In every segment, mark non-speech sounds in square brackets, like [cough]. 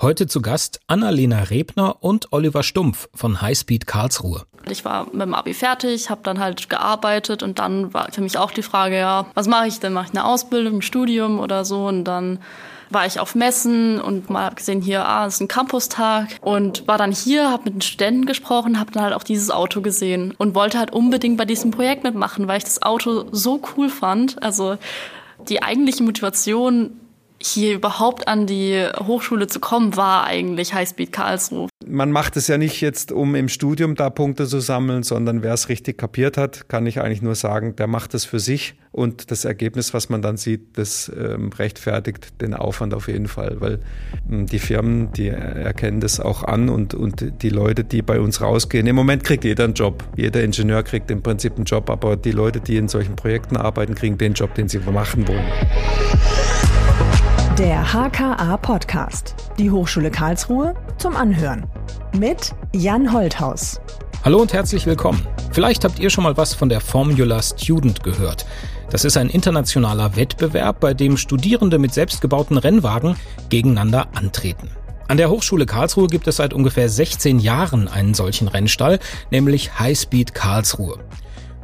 Heute zu Gast Annalena Rebner und Oliver Stumpf von Highspeed Karlsruhe. Ich war mit dem Abi fertig, habe dann halt gearbeitet und dann war für mich auch die Frage, ja, was mache ich denn? Mache ich eine Ausbildung, ein Studium oder so? Und dann war ich auf Messen und mal gesehen, hier, ah, es ist ein Campustag und war dann hier, habe mit den Studenten gesprochen, habe dann halt auch dieses Auto gesehen und wollte halt unbedingt bei diesem Projekt mitmachen, weil ich das Auto so cool fand. Also die eigentliche Motivation hier überhaupt an die Hochschule zu kommen, war eigentlich Highspeed Karlsruhe. Man macht es ja nicht jetzt, um im Studium da Punkte zu sammeln, sondern wer es richtig kapiert hat, kann ich eigentlich nur sagen, der macht es für sich und das Ergebnis, was man dann sieht, das ähm, rechtfertigt den Aufwand auf jeden Fall, weil ähm, die Firmen, die erkennen das auch an und, und die Leute, die bei uns rausgehen, im Moment kriegt jeder einen Job. Jeder Ingenieur kriegt im Prinzip einen Job, aber die Leute, die in solchen Projekten arbeiten, kriegen den Job, den sie machen wollen. Der HKA Podcast. Die Hochschule Karlsruhe zum Anhören. Mit Jan Holthaus. Hallo und herzlich willkommen. Vielleicht habt ihr schon mal was von der Formula Student gehört. Das ist ein internationaler Wettbewerb, bei dem Studierende mit selbstgebauten Rennwagen gegeneinander antreten. An der Hochschule Karlsruhe gibt es seit ungefähr 16 Jahren einen solchen Rennstall, nämlich Highspeed Karlsruhe.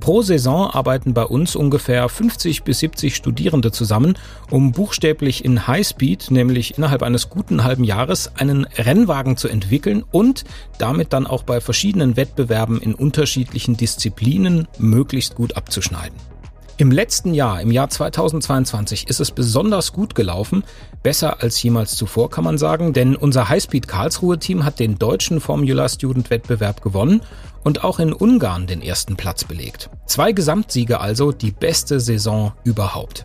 Pro Saison arbeiten bei uns ungefähr 50 bis 70 Studierende zusammen, um buchstäblich in Highspeed, nämlich innerhalb eines guten halben Jahres, einen Rennwagen zu entwickeln und damit dann auch bei verschiedenen Wettbewerben in unterschiedlichen Disziplinen möglichst gut abzuschneiden. Im letzten Jahr, im Jahr 2022, ist es besonders gut gelaufen, besser als jemals zuvor kann man sagen, denn unser Highspeed Karlsruhe Team hat den deutschen Formula Student Wettbewerb gewonnen und auch in Ungarn den ersten Platz belegt. Zwei Gesamtsiege also, die beste Saison überhaupt.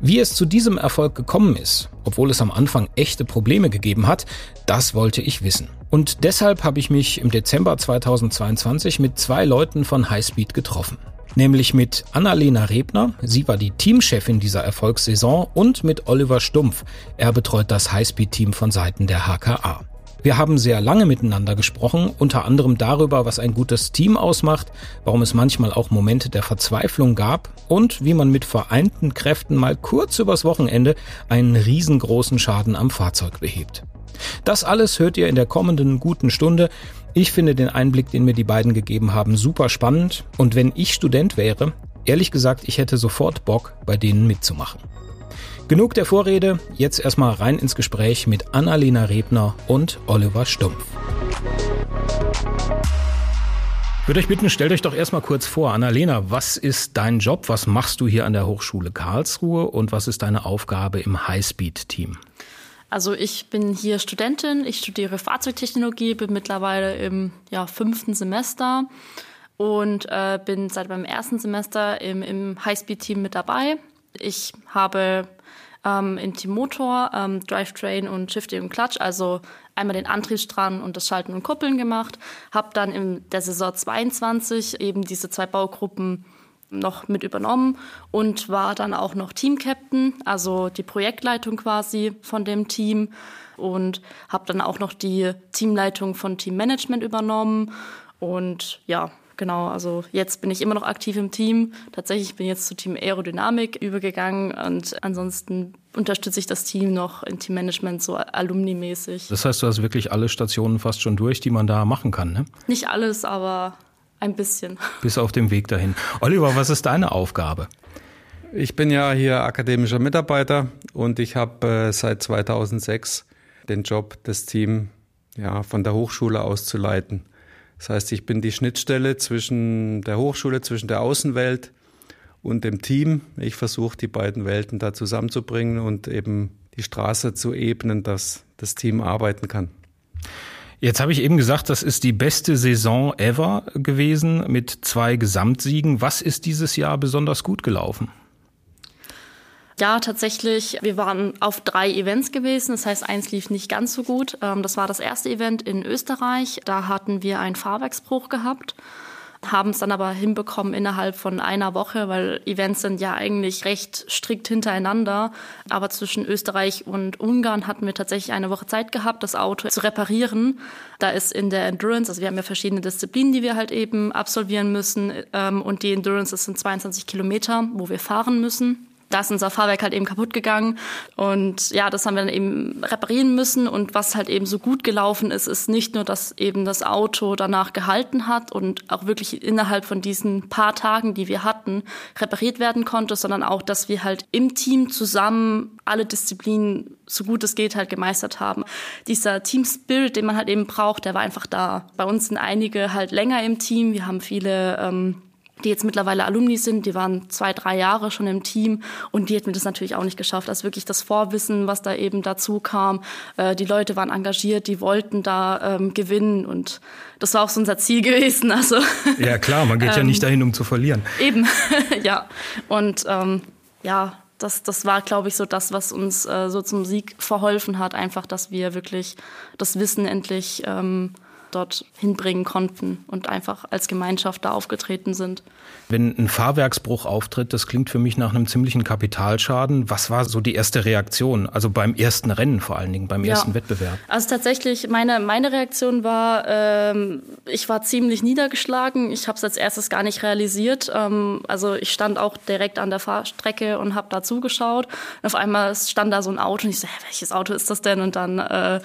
Wie es zu diesem Erfolg gekommen ist, obwohl es am Anfang echte Probleme gegeben hat, das wollte ich wissen. Und deshalb habe ich mich im Dezember 2022 mit zwei Leuten von Highspeed getroffen. Nämlich mit Annalena Rebner, sie war die Teamchefin dieser Erfolgssaison, und mit Oliver Stumpf, er betreut das Highspeed-Team von Seiten der HKA. Wir haben sehr lange miteinander gesprochen, unter anderem darüber, was ein gutes Team ausmacht, warum es manchmal auch Momente der Verzweiflung gab und wie man mit vereinten Kräften mal kurz übers Wochenende einen riesengroßen Schaden am Fahrzeug behebt. Das alles hört ihr in der kommenden guten Stunde. Ich finde den Einblick, den mir die beiden gegeben haben, super spannend und wenn ich Student wäre, ehrlich gesagt, ich hätte sofort Bock, bei denen mitzumachen. Genug der Vorrede, jetzt erstmal rein ins Gespräch mit Annalena Rebner und Oliver Stumpf. Ich würde euch bitten, stellt euch doch erstmal kurz vor. Annalena, was ist dein Job? Was machst du hier an der Hochschule Karlsruhe und was ist deine Aufgabe im Highspeed-Team? Also ich bin hier Studentin, ich studiere Fahrzeugtechnologie, bin mittlerweile im ja, fünften Semester und äh, bin seit meinem ersten Semester im, im Highspeed-Team mit dabei. Ich habe ähm, in Team Motor, ähm, Drivetrain und Shifting und Clutch, also einmal den Antriebsstrang und das Schalten und Kuppeln gemacht. Habe dann in der Saison 22 eben diese zwei Baugruppen noch mit übernommen und war dann auch noch Team-Captain, also die Projektleitung quasi von dem Team und habe dann auch noch die Teamleitung von Teammanagement übernommen und ja, genau, also jetzt bin ich immer noch aktiv im Team. Tatsächlich bin ich jetzt zu Team Aerodynamik übergegangen und ansonsten unterstütze ich das Team noch in Teammanagement so alumni-mäßig. Das heißt, du hast wirklich alle Stationen fast schon durch, die man da machen kann, ne? Nicht alles, aber ein bisschen. Bis auf dem Weg dahin. Oliver, was ist deine Aufgabe? Ich bin ja hier akademischer Mitarbeiter und ich habe äh, seit 2006 den Job, das Team ja, von der Hochschule aus zu leiten. Das heißt, ich bin die Schnittstelle zwischen der Hochschule, zwischen der Außenwelt und dem Team. Ich versuche, die beiden Welten da zusammenzubringen und eben die Straße zu ebnen, dass das Team arbeiten kann. Jetzt habe ich eben gesagt, das ist die beste Saison ever gewesen mit zwei Gesamtsiegen. Was ist dieses Jahr besonders gut gelaufen? Ja, tatsächlich. Wir waren auf drei Events gewesen. Das heißt, eins lief nicht ganz so gut. Ähm, das war das erste Event in Österreich. Da hatten wir einen Fahrwerksbruch gehabt haben es dann aber hinbekommen innerhalb von einer Woche, weil Events sind ja eigentlich recht strikt hintereinander. Aber zwischen Österreich und Ungarn hatten wir tatsächlich eine Woche Zeit gehabt, das Auto zu reparieren. Da ist in der Endurance, also wir haben ja verschiedene Disziplinen, die wir halt eben absolvieren müssen. Ähm, und die Endurance, das sind 22 Kilometer, wo wir fahren müssen. Da ist unser Fahrwerk halt eben kaputt gegangen und ja, das haben wir dann eben reparieren müssen und was halt eben so gut gelaufen ist, ist nicht nur, dass eben das Auto danach gehalten hat und auch wirklich innerhalb von diesen paar Tagen, die wir hatten, repariert werden konnte, sondern auch, dass wir halt im Team zusammen alle Disziplinen so gut es geht halt gemeistert haben. Dieser Team Spirit, den man halt eben braucht, der war einfach da. Bei uns sind einige halt länger im Team, wir haben viele ähm, die jetzt mittlerweile Alumni sind, die waren zwei, drei Jahre schon im Team und die hätten das natürlich auch nicht geschafft. Also wirklich das Vorwissen, was da eben dazu kam. Äh, die Leute waren engagiert, die wollten da ähm, gewinnen und das war auch so unser Ziel [laughs] gewesen. Also, ja klar, man geht ja nicht ähm, dahin, um zu verlieren. Eben, [laughs] ja. Und ähm, ja, das, das war, glaube ich, so das, was uns äh, so zum Sieg verholfen hat. Einfach, dass wir wirklich das Wissen endlich ähm, dort hinbringen konnten und einfach als Gemeinschaft da aufgetreten sind. Wenn ein Fahrwerksbruch auftritt, das klingt für mich nach einem ziemlichen Kapitalschaden. Was war so die erste Reaktion? Also beim ersten Rennen vor allen Dingen, beim ja. ersten Wettbewerb? Also tatsächlich, meine, meine Reaktion war, ähm, ich war ziemlich niedergeschlagen. Ich habe es als erstes gar nicht realisiert. Ähm, also ich stand auch direkt an der Fahrstrecke und habe da zugeschaut. Und auf einmal stand da so ein Auto und ich so, hä, welches Auto ist das denn? Und dann äh,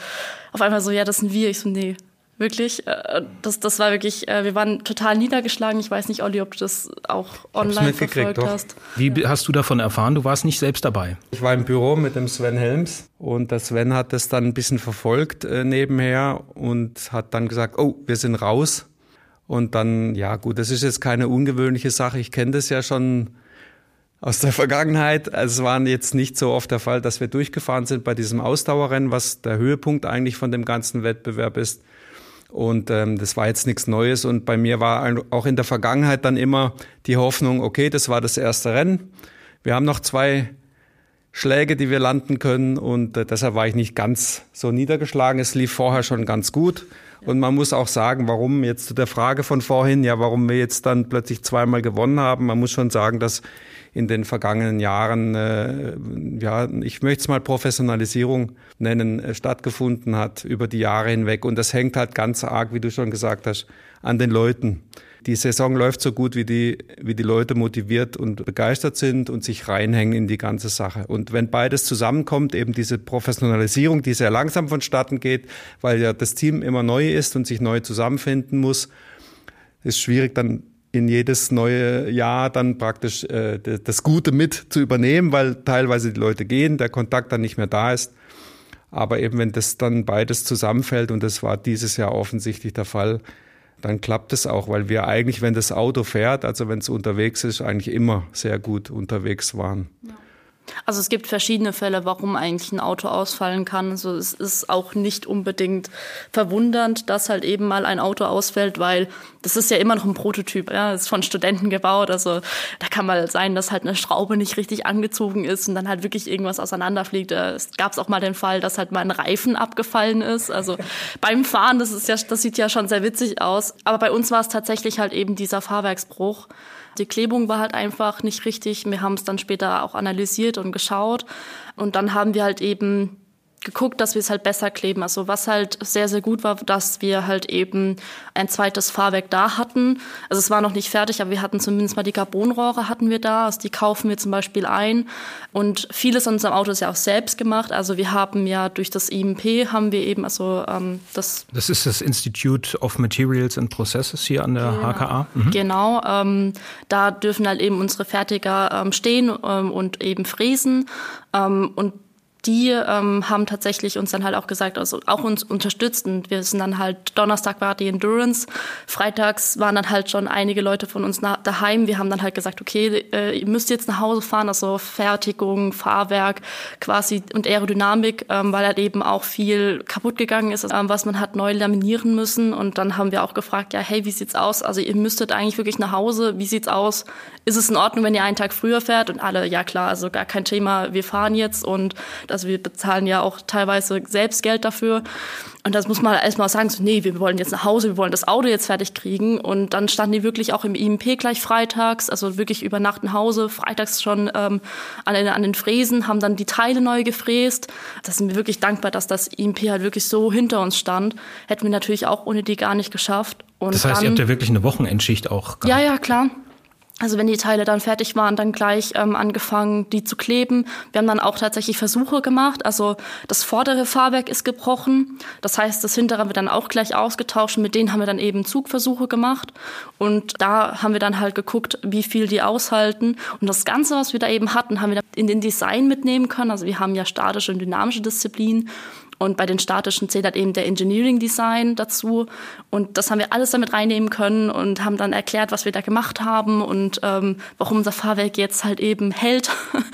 auf einmal so, ja, das sind wir. Ich so, nee, Wirklich, äh, das, das war wirklich, äh, wir waren total niedergeschlagen. Ich weiß nicht, Olli, ob du das auch online verfolgt doch. hast. Wie hast du davon erfahren? Du warst nicht selbst dabei. Ich war im Büro mit dem Sven Helms und der Sven hat das dann ein bisschen verfolgt äh, nebenher und hat dann gesagt, oh, wir sind raus. Und dann, ja gut, das ist jetzt keine ungewöhnliche Sache. Ich kenne das ja schon aus der [laughs] Vergangenheit. Also es war jetzt nicht so oft der Fall, dass wir durchgefahren sind bei diesem Ausdauerrennen, was der Höhepunkt eigentlich von dem ganzen Wettbewerb ist. Und ähm, das war jetzt nichts Neues. Und bei mir war auch in der Vergangenheit dann immer die Hoffnung, okay, das war das erste Rennen. Wir haben noch zwei Schläge, die wir landen können. Und äh, deshalb war ich nicht ganz so niedergeschlagen. Es lief vorher schon ganz gut. Und man muss auch sagen, warum jetzt zu der Frage von vorhin, ja, warum wir jetzt dann plötzlich zweimal gewonnen haben. Man muss schon sagen, dass in den vergangenen Jahren, äh, ja, ich möchte es mal Professionalisierung nennen, äh, stattgefunden hat über die Jahre hinweg. Und das hängt halt ganz arg, wie du schon gesagt hast, an den Leuten. Die Saison läuft so gut, wie die, wie die Leute motiviert und begeistert sind und sich reinhängen in die ganze Sache. Und wenn beides zusammenkommt, eben diese Professionalisierung, die sehr langsam vonstatten geht, weil ja das Team immer neu ist und sich neu zusammenfinden muss, ist schwierig dann in jedes neue Jahr dann praktisch äh, das Gute mit zu übernehmen, weil teilweise die Leute gehen, der Kontakt dann nicht mehr da ist. Aber eben wenn das dann beides zusammenfällt, und das war dieses Jahr offensichtlich der Fall, dann klappt es auch, weil wir eigentlich, wenn das Auto fährt, also wenn es unterwegs ist, eigentlich immer sehr gut unterwegs waren. Ja. Also es gibt verschiedene Fälle, warum eigentlich ein Auto ausfallen kann. Also es ist auch nicht unbedingt verwundernd, dass halt eben mal ein Auto ausfällt, weil das ist ja immer noch ein Prototyp, ja, das ist von Studenten gebaut. Also da kann mal sein, dass halt eine Schraube nicht richtig angezogen ist und dann halt wirklich irgendwas auseinanderfliegt. Es gab auch mal den Fall, dass halt mal ein Reifen abgefallen ist. Also [laughs] beim Fahren, das ist ja, das sieht ja schon sehr witzig aus. Aber bei uns war es tatsächlich halt eben dieser Fahrwerksbruch. Die Klebung war halt einfach nicht richtig. Wir haben es dann später auch analysiert und geschaut. Und dann haben wir halt eben geguckt, dass wir es halt besser kleben. Also was halt sehr, sehr gut war, dass wir halt eben ein zweites Fahrwerk da hatten. Also es war noch nicht fertig, aber wir hatten zumindest mal die Carbonrohre hatten wir da. Also die kaufen wir zum Beispiel ein. Und vieles an unserem Auto ist ja auch selbst gemacht. Also wir haben ja durch das IMP haben wir eben also ähm, das. Das ist das Institute of Materials and Processes hier an der genau. HKA. Mhm. Genau. Ähm, da dürfen halt eben unsere Fertiger ähm, stehen ähm, und eben fräsen. Ähm, und die ähm, haben tatsächlich uns dann halt auch gesagt, also auch uns unterstützt. Und wir sind dann halt, Donnerstag war die Endurance, freitags waren dann halt schon einige Leute von uns daheim. Wir haben dann halt gesagt, okay, äh, ihr müsst jetzt nach Hause fahren, also Fertigung, Fahrwerk quasi und Aerodynamik, ähm, weil halt eben auch viel kaputt gegangen ist, ähm, was man hat neu laminieren müssen. Und dann haben wir auch gefragt, ja, hey, wie sieht's aus? Also ihr müsstet eigentlich wirklich nach Hause. Wie sieht's aus? Ist es in Ordnung, wenn ihr einen Tag früher fährt? Und alle, ja klar, also gar kein Thema, wir fahren jetzt und also wir bezahlen ja auch teilweise selbst Geld dafür. Und das muss man erstmal sagen, so, nee, wir wollen jetzt nach Hause, wir wollen das Auto jetzt fertig kriegen. Und dann standen die wirklich auch im IMP gleich freitags, also wirklich über Nacht nach Hause, freitags schon ähm, an, den, an den Fräsen, haben dann die Teile neu gefräst. Da sind wir wirklich dankbar, dass das IMP halt wirklich so hinter uns stand. Hätten wir natürlich auch ohne die gar nicht geschafft. Und das heißt, dann, ihr habt ja wirklich eine Wochenendschicht auch gehabt. Ja, ja, klar. Also wenn die Teile dann fertig waren, dann gleich ähm, angefangen, die zu kleben. Wir haben dann auch tatsächlich Versuche gemacht. Also das vordere Fahrwerk ist gebrochen. Das heißt, das hintere wird dann auch gleich ausgetauscht. Mit denen haben wir dann eben Zugversuche gemacht. Und da haben wir dann halt geguckt, wie viel die aushalten. Und das Ganze, was wir da eben hatten, haben wir in den Design mitnehmen können. Also wir haben ja statische und dynamische Disziplinen. Und bei den statischen zählt halt eben der Engineering Design dazu. Und das haben wir alles damit reinnehmen können und haben dann erklärt, was wir da gemacht haben und ähm, warum unser Fahrwerk jetzt halt eben hält. [laughs]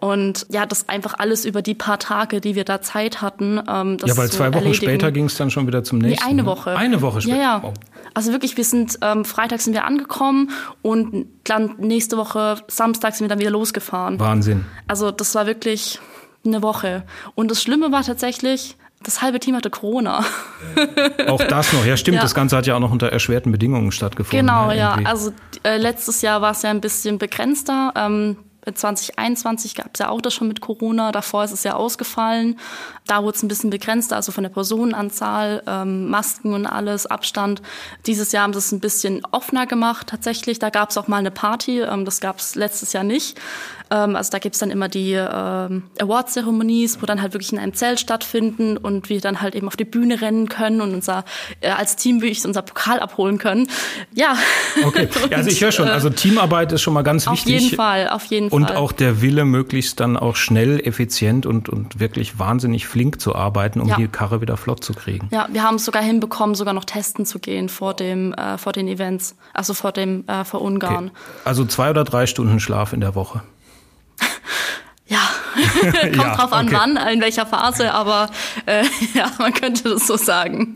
Und ja, das einfach alles über die paar Tage, die wir da Zeit hatten. Ähm, das ja, weil zwei Wochen erledigen. später ging es dann schon wieder zum nächsten. Nee, eine ne? Woche. Eine Woche später. Ja, ja. Wow. Also wirklich, wir sind ähm, Freitag sind wir angekommen und dann nächste Woche Samstag sind wir dann wieder losgefahren. Wahnsinn. Also das war wirklich eine Woche. Und das Schlimme war tatsächlich, das halbe Team hatte Corona. Auch das noch, ja stimmt. Ja. Das Ganze hat ja auch noch unter erschwerten Bedingungen stattgefunden. Genau, ja. ja. Also äh, letztes Jahr war es ja ein bisschen begrenzter. Ähm, 2021 gab es ja auch das schon mit Corona. Davor ist es ja ausgefallen. Da wurde es ein bisschen begrenzter, also von der Personenanzahl, ähm, Masken und alles, Abstand. Dieses Jahr haben sie es ein bisschen offener gemacht tatsächlich. Da gab es auch mal eine Party. Ähm, das gab es letztes Jahr nicht. Ähm, also da gibt's dann immer die ähm, Award-Zeremonies, wo dann halt wirklich in einem Zelt stattfinden und wir dann halt eben auf die Bühne rennen können und unser äh, als Team wirklich unser Pokal abholen können. Ja. Okay, [laughs] ja, also ich höre schon, also Teamarbeit ist schon mal ganz auf wichtig. Auf jeden Fall, auf jeden Fall. Und auch der Wille, möglichst dann auch schnell, effizient und, und wirklich wahnsinnig flink zu arbeiten, um ja. die Karre wieder flott zu kriegen. Ja, wir haben es sogar hinbekommen, sogar noch testen zu gehen vor dem, äh, vor den Events, also vor dem, äh, vor Ungarn. Okay. Also zwei oder drei Stunden Schlaf in der Woche. [laughs] Ja, [laughs] kommt ja, drauf an, okay. wann, in welcher Phase, aber äh, [laughs] ja, man könnte das so sagen.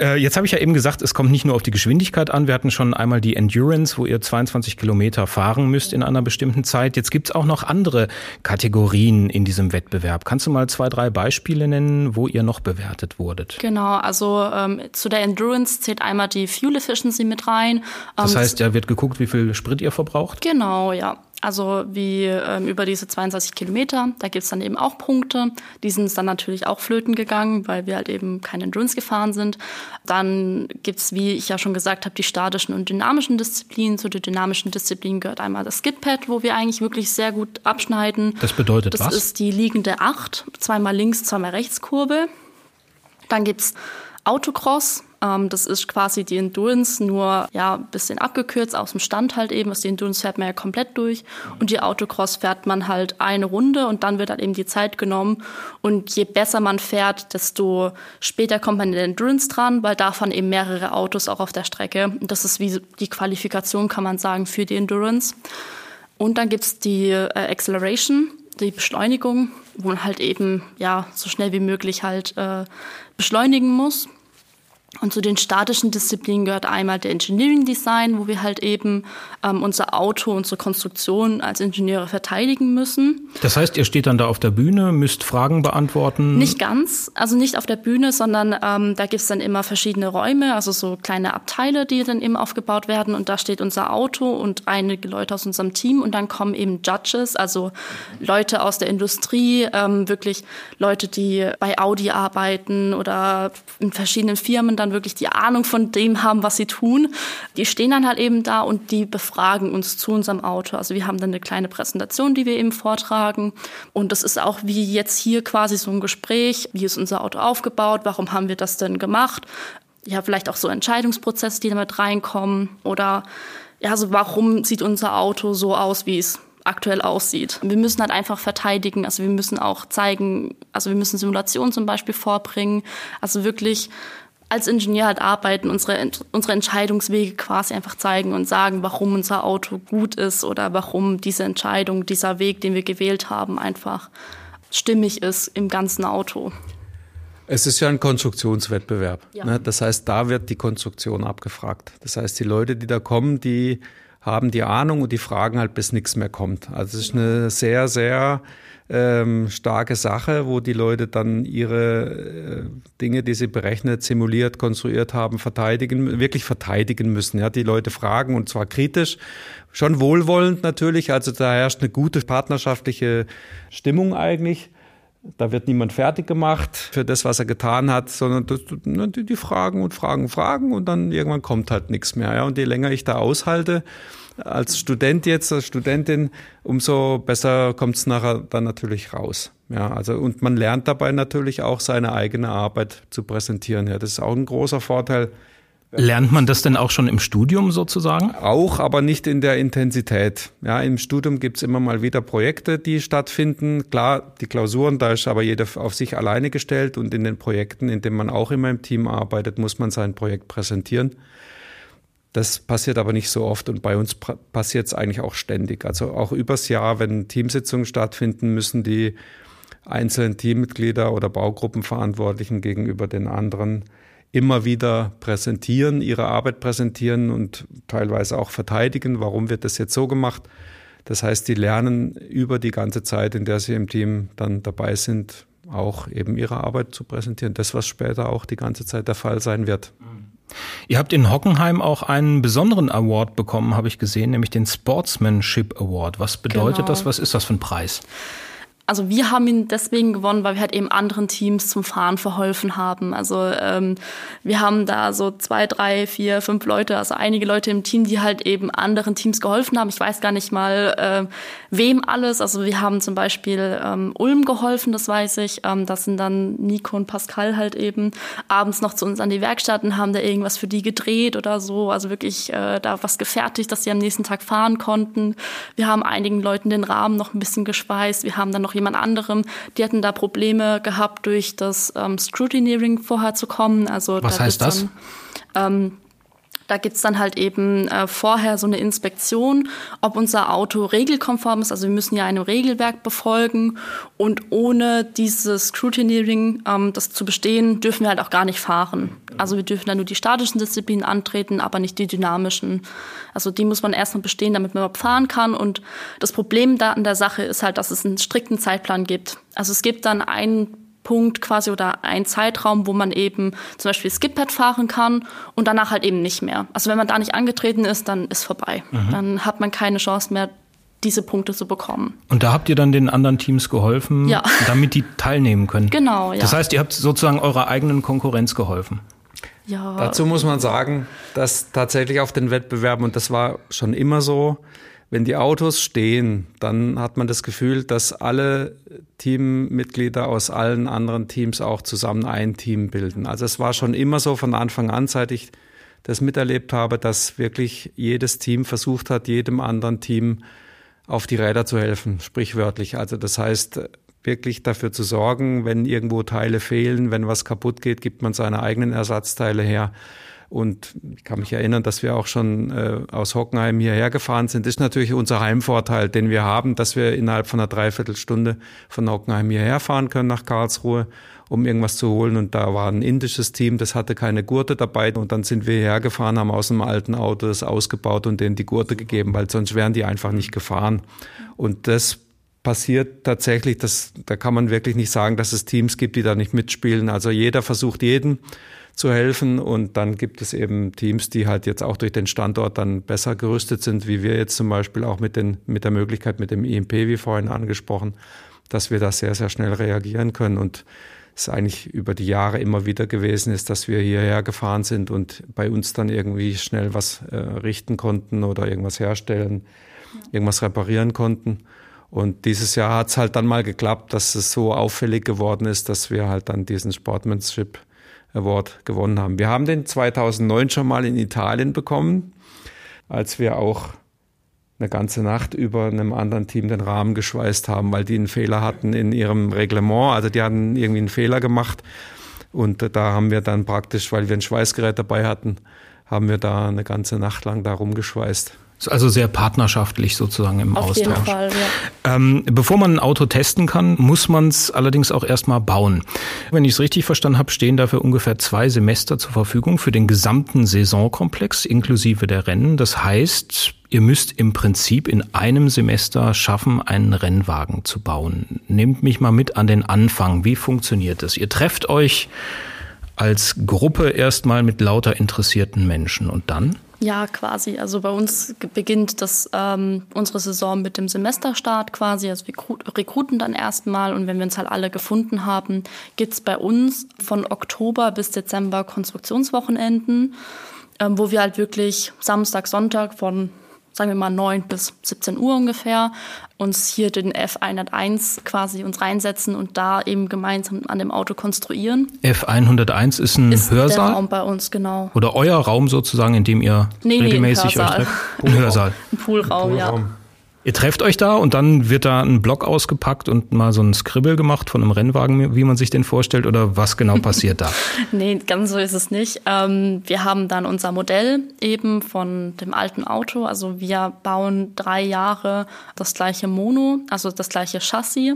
Äh, jetzt habe ich ja eben gesagt, es kommt nicht nur auf die Geschwindigkeit an. Wir hatten schon einmal die Endurance, wo ihr 22 Kilometer fahren müsst in einer bestimmten Zeit. Jetzt gibt's auch noch andere Kategorien in diesem Wettbewerb. Kannst du mal zwei, drei Beispiele nennen, wo ihr noch bewertet wurdet? Genau, also ähm, zu der Endurance zählt einmal die Fuel Efficiency mit rein. Das ähm, heißt, ja, wird geguckt, wie viel Sprit ihr verbraucht? Genau, ja. Also wie ähm, über diese 22 Kilometer, da gibt's dann eben auch Punkte. Die sind dann natürlich auch flöten gegangen, weil wir halt eben keine Endurance gefahren sind. Dann gibt's, wie ich ja schon gesagt habe, die statischen und dynamischen Disziplinen. Zu den dynamischen Disziplinen gehört einmal das Skidpad, wo wir eigentlich wirklich sehr gut abschneiden. Das bedeutet das was? Das ist die liegende Acht, zweimal links, zweimal rechts Kurve. Dann gibt's Autocross, ähm, das ist quasi die Endurance, nur ja ein bisschen abgekürzt aus dem Stand halt eben. Also die Endurance fährt man ja komplett durch und die Autocross fährt man halt eine Runde und dann wird halt eben die Zeit genommen. Und je besser man fährt, desto später kommt man in der Endurance dran, weil da fahren eben mehrere Autos auch auf der Strecke. Und das ist wie die Qualifikation, kann man sagen, für die Endurance. Und dann gibt's die äh, Acceleration, die Beschleunigung, wo man halt eben ja so schnell wie möglich halt äh, beschleunigen muss. Und zu den statischen Disziplinen gehört einmal der Engineering Design, wo wir halt eben ähm, unser Auto, unsere Konstruktion als Ingenieure verteidigen müssen. Das heißt, ihr steht dann da auf der Bühne, müsst Fragen beantworten? Nicht ganz, also nicht auf der Bühne, sondern ähm, da gibt's dann immer verschiedene Räume, also so kleine Abteile, die dann eben aufgebaut werden. Und da steht unser Auto und einige Leute aus unserem Team und dann kommen eben Judges, also Leute aus der Industrie, ähm, wirklich Leute, die bei Audi arbeiten oder in verschiedenen Firmen dann wirklich die Ahnung von dem haben, was sie tun. Die stehen dann halt eben da und die befragen uns zu unserem Auto. Also wir haben dann eine kleine Präsentation, die wir eben vortragen. Und das ist auch wie jetzt hier quasi so ein Gespräch. Wie ist unser Auto aufgebaut? Warum haben wir das denn gemacht? Ja, vielleicht auch so Entscheidungsprozesse, die damit reinkommen. Oder ja, also warum sieht unser Auto so aus, wie es aktuell aussieht. Wir müssen halt einfach verteidigen, also wir müssen auch zeigen, also wir müssen Simulationen zum Beispiel vorbringen, also wirklich als Ingenieur halt arbeiten, unsere, unsere Entscheidungswege quasi einfach zeigen und sagen, warum unser Auto gut ist oder warum diese Entscheidung, dieser Weg, den wir gewählt haben, einfach stimmig ist im ganzen Auto. Es ist ja ein Konstruktionswettbewerb. Ja. Ne? Das heißt, da wird die Konstruktion abgefragt. Das heißt, die Leute, die da kommen, die haben die Ahnung und die fragen halt, bis nichts mehr kommt. Also es ist eine sehr, sehr ähm, starke Sache, wo die Leute dann ihre äh, Dinge, die sie berechnet, simuliert, konstruiert haben, verteidigen, wirklich verteidigen müssen. Ja, die Leute fragen und zwar kritisch, schon wohlwollend natürlich. Also da herrscht eine gute partnerschaftliche Stimmung eigentlich. Da wird niemand fertig gemacht für das, was er getan hat, sondern das, ne, die fragen und fragen, fragen und dann irgendwann kommt halt nichts mehr. Ja. Und je länger ich da aushalte, als Student jetzt, als Studentin, umso besser kommt es nachher dann natürlich raus. Ja, also und man lernt dabei natürlich auch seine eigene Arbeit zu präsentieren. Ja, das ist auch ein großer Vorteil. Lernt man das denn auch schon im Studium sozusagen? Auch, aber nicht in der Intensität. Ja, im Studium gibt's immer mal wieder Projekte, die stattfinden. Klar, die Klausuren, da ist aber jeder auf sich alleine gestellt und in den Projekten, in denen man auch immer im Team arbeitet, muss man sein Projekt präsentieren. Das passiert aber nicht so oft und bei uns passiert es eigentlich auch ständig. Also auch übers Jahr, wenn Teamsitzungen stattfinden, müssen die einzelnen Teammitglieder oder Baugruppenverantwortlichen gegenüber den anderen immer wieder präsentieren, ihre Arbeit präsentieren und teilweise auch verteidigen, warum wird das jetzt so gemacht. Das heißt, die lernen über die ganze Zeit, in der sie im Team dann dabei sind, auch eben ihre Arbeit zu präsentieren. Das, was später auch die ganze Zeit der Fall sein wird. Ihr habt in Hockenheim auch einen besonderen Award bekommen, habe ich gesehen, nämlich den Sportsmanship Award. Was bedeutet genau. das? Was ist das für ein Preis? Also wir haben ihn deswegen gewonnen, weil wir halt eben anderen Teams zum Fahren verholfen haben. Also ähm, wir haben da so zwei, drei, vier, fünf Leute, also einige Leute im Team, die halt eben anderen Teams geholfen haben. Ich weiß gar nicht mal, äh, wem alles. Also wir haben zum Beispiel ähm, Ulm geholfen, das weiß ich. Ähm, das sind dann Nico und Pascal halt eben abends noch zu uns an die Werkstatt und haben da irgendwas für die gedreht oder so. Also wirklich äh, da was gefertigt, dass sie am nächsten Tag fahren konnten. Wir haben einigen Leuten den Rahmen noch ein bisschen geschweißt. Wir haben dann noch jemand anderem, die hatten da Probleme gehabt, durch das ähm, Scrutineering vorher zu kommen. Also Was da heißt das? Dann, ähm, da gibt's dann halt eben äh, vorher so eine Inspektion, ob unser Auto regelkonform ist. Also wir müssen ja ein Regelwerk befolgen und ohne dieses Scrutineering, ähm, das zu bestehen, dürfen wir halt auch gar nicht fahren. Also wir dürfen dann nur die statischen Disziplinen antreten, aber nicht die dynamischen. Also die muss man erstmal bestehen, damit man überhaupt fahren kann. Und das Problem da an der Sache ist halt, dass es einen strikten Zeitplan gibt. Also es gibt dann einen Punkt quasi oder ein Zeitraum, wo man eben zum Beispiel Skippad fahren kann und danach halt eben nicht mehr. Also wenn man da nicht angetreten ist, dann ist vorbei. Mhm. Dann hat man keine Chance mehr, diese Punkte zu bekommen. Und da habt ihr dann den anderen Teams geholfen, ja. [laughs] damit die teilnehmen können. Genau, ja. Das heißt, ihr habt sozusagen eurer eigenen Konkurrenz geholfen. Ja. Dazu muss man sagen, dass tatsächlich auf den Wettbewerben, und das war schon immer so, wenn die Autos stehen, dann hat man das Gefühl, dass alle Teammitglieder aus allen anderen Teams auch zusammen ein Team bilden. Also es war schon immer so von Anfang an, seit ich das miterlebt habe, dass wirklich jedes Team versucht hat, jedem anderen Team auf die Räder zu helfen, sprichwörtlich. Also das heißt, wirklich dafür zu sorgen, wenn irgendwo Teile fehlen, wenn was kaputt geht, gibt man seine eigenen Ersatzteile her. Und ich kann mich erinnern, dass wir auch schon äh, aus Hockenheim hierher gefahren sind. Das ist natürlich unser Heimvorteil, den wir haben, dass wir innerhalb von einer Dreiviertelstunde von Hockenheim hierher fahren können nach Karlsruhe, um irgendwas zu holen. Und da war ein indisches Team, das hatte keine Gurte dabei. Und dann sind wir hierher gefahren, haben aus einem alten Auto das ausgebaut und denen die Gurte gegeben, weil sonst wären die einfach nicht gefahren. Und das passiert tatsächlich, das, da kann man wirklich nicht sagen, dass es Teams gibt, die da nicht mitspielen. Also jeder versucht jeden zu helfen. Und dann gibt es eben Teams, die halt jetzt auch durch den Standort dann besser gerüstet sind, wie wir jetzt zum Beispiel auch mit, den, mit der Möglichkeit mit dem IMP, wie vorhin angesprochen, dass wir da sehr, sehr schnell reagieren können. Und es eigentlich über die Jahre immer wieder gewesen ist, dass wir hierher gefahren sind und bei uns dann irgendwie schnell was äh, richten konnten oder irgendwas herstellen, ja. irgendwas reparieren konnten. Und dieses Jahr hat es halt dann mal geklappt, dass es so auffällig geworden ist, dass wir halt dann diesen Sportmanship Award gewonnen haben. Wir haben den 2009 schon mal in Italien bekommen, als wir auch eine ganze Nacht über einem anderen Team den Rahmen geschweißt haben, weil die einen Fehler hatten in ihrem Reglement. Also die hatten irgendwie einen Fehler gemacht. Und da haben wir dann praktisch, weil wir ein Schweißgerät dabei hatten, haben wir da eine ganze Nacht lang da rumgeschweißt. Also sehr partnerschaftlich sozusagen im Auf Austausch. Jeden Fall, ja. ähm, bevor man ein Auto testen kann, muss man es allerdings auch erstmal bauen. Wenn ich es richtig verstanden habe, stehen dafür ungefähr zwei Semester zur Verfügung für den gesamten Saisonkomplex inklusive der Rennen. Das heißt, ihr müsst im Prinzip in einem Semester schaffen, einen Rennwagen zu bauen. Nehmt mich mal mit an den Anfang. Wie funktioniert das? Ihr trefft euch als Gruppe erstmal mit lauter interessierten Menschen und dann? Ja, quasi. Also bei uns beginnt das ähm, unsere Saison mit dem Semesterstart quasi. Also wir rekruten dann erstmal und wenn wir uns halt alle gefunden haben, gibt es bei uns von Oktober bis Dezember Konstruktionswochenenden, ähm, wo wir halt wirklich Samstag, Sonntag von sagen wir mal 9 bis 17 Uhr ungefähr, uns hier den F101 quasi uns reinsetzen und da eben gemeinsam an dem Auto konstruieren. F101 ist ein ist Hörsaal? Der Raum bei uns, genau. Oder euer Raum sozusagen, in dem ihr nee, regelmäßig nee, euch trefft? Ein Hörsaal. Ein Poolraum, ja. Ihr trefft euch da und dann wird da ein Block ausgepackt und mal so ein Skribbel gemacht von einem Rennwagen, wie man sich den vorstellt, oder was genau [laughs] passiert da? nee, ganz so ist es nicht. Ähm, wir haben dann unser Modell eben von dem alten Auto. Also wir bauen drei Jahre das gleiche Mono, also das gleiche Chassis.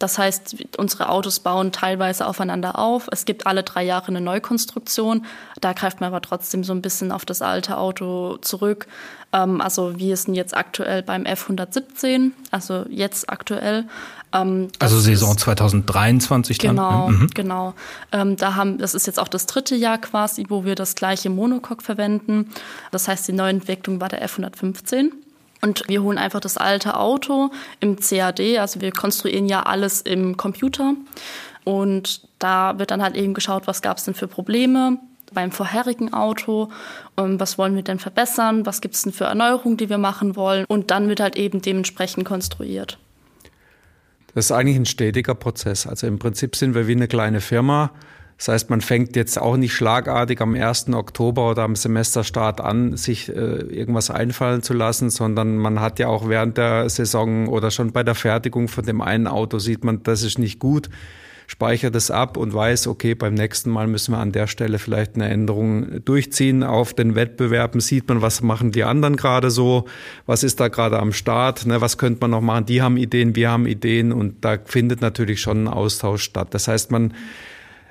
Das heißt, unsere Autos bauen teilweise aufeinander auf. Es gibt alle drei Jahre eine Neukonstruktion. Da greift man aber trotzdem so ein bisschen auf das alte Auto zurück. Ähm, also wie ist denn jetzt aktuell beim F117, also jetzt aktuell. Ähm, also Saison 2023 dann? Genau, mhm. genau. Ähm, da haben, das ist jetzt auch das dritte Jahr quasi, wo wir das gleiche Monocoque verwenden. Das heißt, die Neuentwicklung war der F115. Und wir holen einfach das alte Auto im CAD, also wir konstruieren ja alles im Computer. Und da wird dann halt eben geschaut, was gab es denn für Probleme beim vorherigen Auto, und was wollen wir denn verbessern, was gibt es denn für Erneuerungen, die wir machen wollen. Und dann wird halt eben dementsprechend konstruiert. Das ist eigentlich ein stetiger Prozess. Also im Prinzip sind wir wie eine kleine Firma das heißt, man fängt jetzt auch nicht schlagartig am 1. Oktober oder am Semesterstart an, sich äh, irgendwas einfallen zu lassen, sondern man hat ja auch während der Saison oder schon bei der Fertigung von dem einen Auto sieht man, das ist nicht gut, speichert es ab und weiß, okay, beim nächsten Mal müssen wir an der Stelle vielleicht eine Änderung durchziehen. Auf den Wettbewerben sieht man, was machen die anderen gerade so, was ist da gerade am Start, ne, was könnte man noch machen, die haben Ideen, wir haben Ideen und da findet natürlich schon ein Austausch statt. Das heißt, man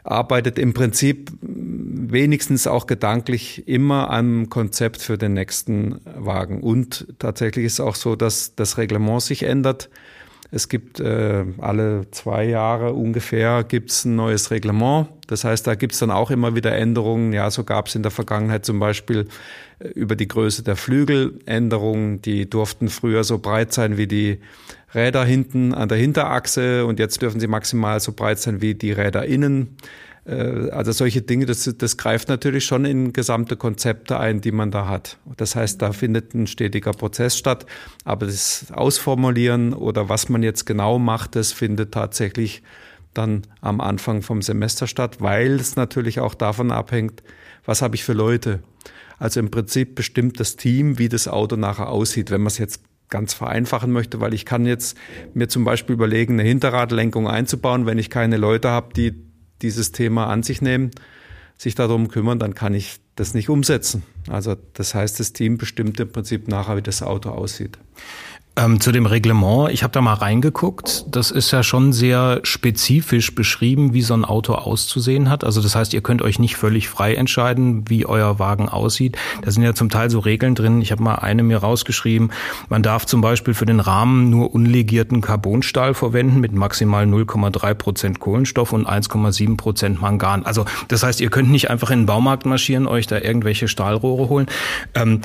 arbeitet im Prinzip wenigstens auch gedanklich immer am Konzept für den nächsten Wagen. Und tatsächlich ist auch so, dass das Reglement sich ändert. Es gibt äh, alle zwei Jahre ungefähr gibt's ein neues Reglement. Das heißt, da gibt's dann auch immer wieder Änderungen. Ja, so gab's in der Vergangenheit zum Beispiel äh, über die Größe der Flügel Änderungen. Die durften früher so breit sein wie die Räder hinten an der Hinterachse und jetzt dürfen sie maximal so breit sein wie die Räder innen. Äh, also solche Dinge, das, das greift natürlich schon in gesamte Konzepte ein, die man da hat. Das heißt, da findet ein stetiger Prozess statt, aber das Ausformulieren oder was man jetzt genau macht, das findet tatsächlich dann am Anfang vom Semester statt, weil es natürlich auch davon abhängt, was habe ich für Leute. Also im Prinzip bestimmt das Team, wie das Auto nachher aussieht. Wenn man es jetzt ganz vereinfachen möchte, weil ich kann jetzt mir zum Beispiel überlegen, eine Hinterradlenkung einzubauen, wenn ich keine Leute habe, die dieses Thema an sich nehmen, sich darum kümmern, dann kann ich das nicht umsetzen. Also das heißt, das Team bestimmt im Prinzip nachher, wie das Auto aussieht. Ähm, zu dem Reglement, ich habe da mal reingeguckt. Das ist ja schon sehr spezifisch beschrieben, wie so ein Auto auszusehen hat. Also das heißt, ihr könnt euch nicht völlig frei entscheiden, wie euer Wagen aussieht. Da sind ja zum Teil so Regeln drin. Ich habe mal eine mir rausgeschrieben. Man darf zum Beispiel für den Rahmen nur unlegierten Carbonstahl verwenden mit maximal 0,3 Prozent Kohlenstoff und 1,7 Prozent Mangan. Also das heißt, ihr könnt nicht einfach in den Baumarkt marschieren, euch da irgendwelche Stahlrohre holen. Ähm,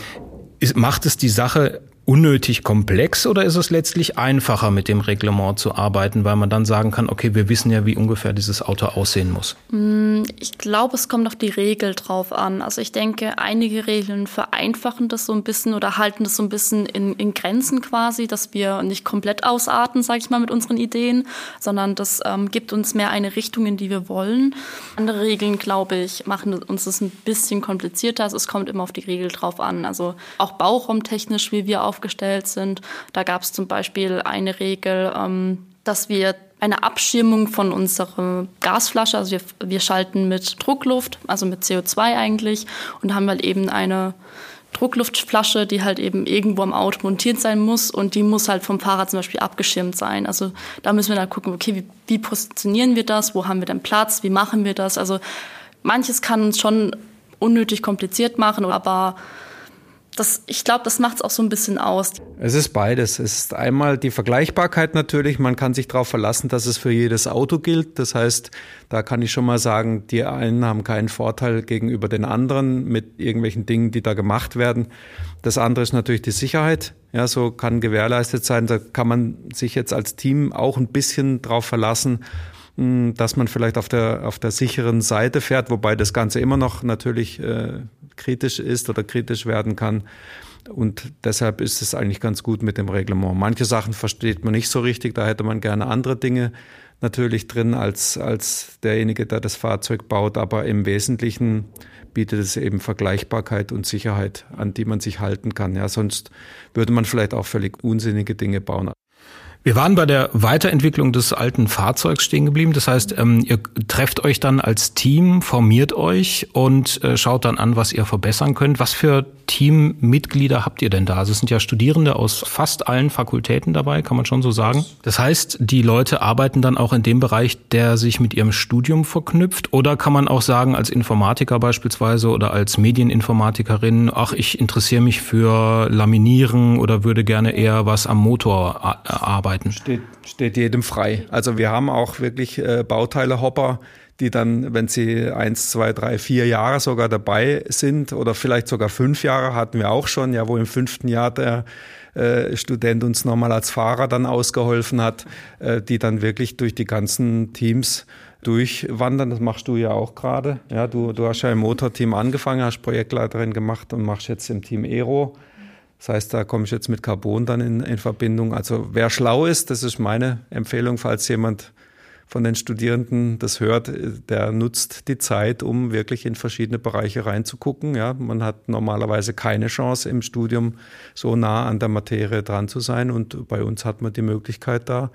macht es die Sache unnötig komplex oder ist es letztlich einfacher, mit dem Reglement zu arbeiten, weil man dann sagen kann, okay, wir wissen ja, wie ungefähr dieses Auto aussehen muss? Mm, ich glaube, es kommt auf die Regel drauf an. Also ich denke, einige Regeln vereinfachen das so ein bisschen oder halten das so ein bisschen in, in Grenzen quasi, dass wir nicht komplett ausarten, sage ich mal, mit unseren Ideen, sondern das ähm, gibt uns mehr eine Richtung, in die wir wollen. Andere Regeln, glaube ich, machen uns das ein bisschen komplizierter. Also es kommt immer auf die Regel drauf an. Also auch bauraumtechnisch, wie wir auch aufgestellt sind. Da gab es zum Beispiel eine Regel, ähm, dass wir eine Abschirmung von unserer Gasflasche, also wir, wir schalten mit Druckluft, also mit CO2 eigentlich, und haben halt eben eine Druckluftflasche, die halt eben irgendwo am Auto montiert sein muss und die muss halt vom Fahrrad zum Beispiel abgeschirmt sein. Also da müssen wir dann gucken, okay, wie, wie positionieren wir das, wo haben wir denn Platz, wie machen wir das? Also manches kann uns schon unnötig kompliziert machen, aber das, ich glaube, das macht es auch so ein bisschen aus. Es ist beides. Es ist einmal die Vergleichbarkeit natürlich. Man kann sich darauf verlassen, dass es für jedes Auto gilt. Das heißt, da kann ich schon mal sagen, die einen haben keinen Vorteil gegenüber den anderen mit irgendwelchen Dingen, die da gemacht werden. Das andere ist natürlich die Sicherheit. Ja, so kann gewährleistet sein. Da kann man sich jetzt als Team auch ein bisschen drauf verlassen, dass man vielleicht auf der, auf der sicheren Seite fährt, wobei das Ganze immer noch natürlich äh, kritisch ist oder kritisch werden kann. Und deshalb ist es eigentlich ganz gut mit dem Reglement. Manche Sachen versteht man nicht so richtig, da hätte man gerne andere Dinge natürlich drin als, als derjenige, der das Fahrzeug baut. Aber im Wesentlichen bietet es eben Vergleichbarkeit und Sicherheit, an die man sich halten kann. Ja, sonst würde man vielleicht auch völlig unsinnige Dinge bauen. Wir waren bei der Weiterentwicklung des alten Fahrzeugs stehen geblieben. Das heißt, ähm, ihr trefft euch dann als Team, formiert euch und äh, schaut dann an, was ihr verbessern könnt. Was für Teammitglieder habt ihr denn da? Also es sind ja Studierende aus fast allen Fakultäten dabei, kann man schon so sagen. Das heißt, die Leute arbeiten dann auch in dem Bereich, der sich mit ihrem Studium verknüpft. Oder kann man auch sagen, als Informatiker beispielsweise oder als Medieninformatikerin, ach, ich interessiere mich für Laminieren oder würde gerne eher was am Motor äh, arbeiten arbeiten. Steht, steht jedem frei. Also wir haben auch wirklich äh, Bauteile-Hopper, die dann, wenn sie eins, zwei, drei, vier Jahre sogar dabei sind oder vielleicht sogar fünf Jahre hatten wir auch schon, ja, wo im fünften Jahr der äh, Student uns nochmal als Fahrer dann ausgeholfen hat, äh, die dann wirklich durch die ganzen Teams durchwandern. Das machst du ja auch gerade. Ja, du, du hast ja im Motorteam angefangen, hast Projektleiterin gemacht und machst jetzt im Team Aero. Das heißt, da komme ich jetzt mit Carbon dann in, in Verbindung. Also wer schlau ist, das ist meine Empfehlung, falls jemand von den Studierenden das hört, der nutzt die Zeit, um wirklich in verschiedene Bereiche reinzugucken. Ja, man hat normalerweise keine Chance im Studium so nah an der Materie dran zu sein und bei uns hat man die Möglichkeit da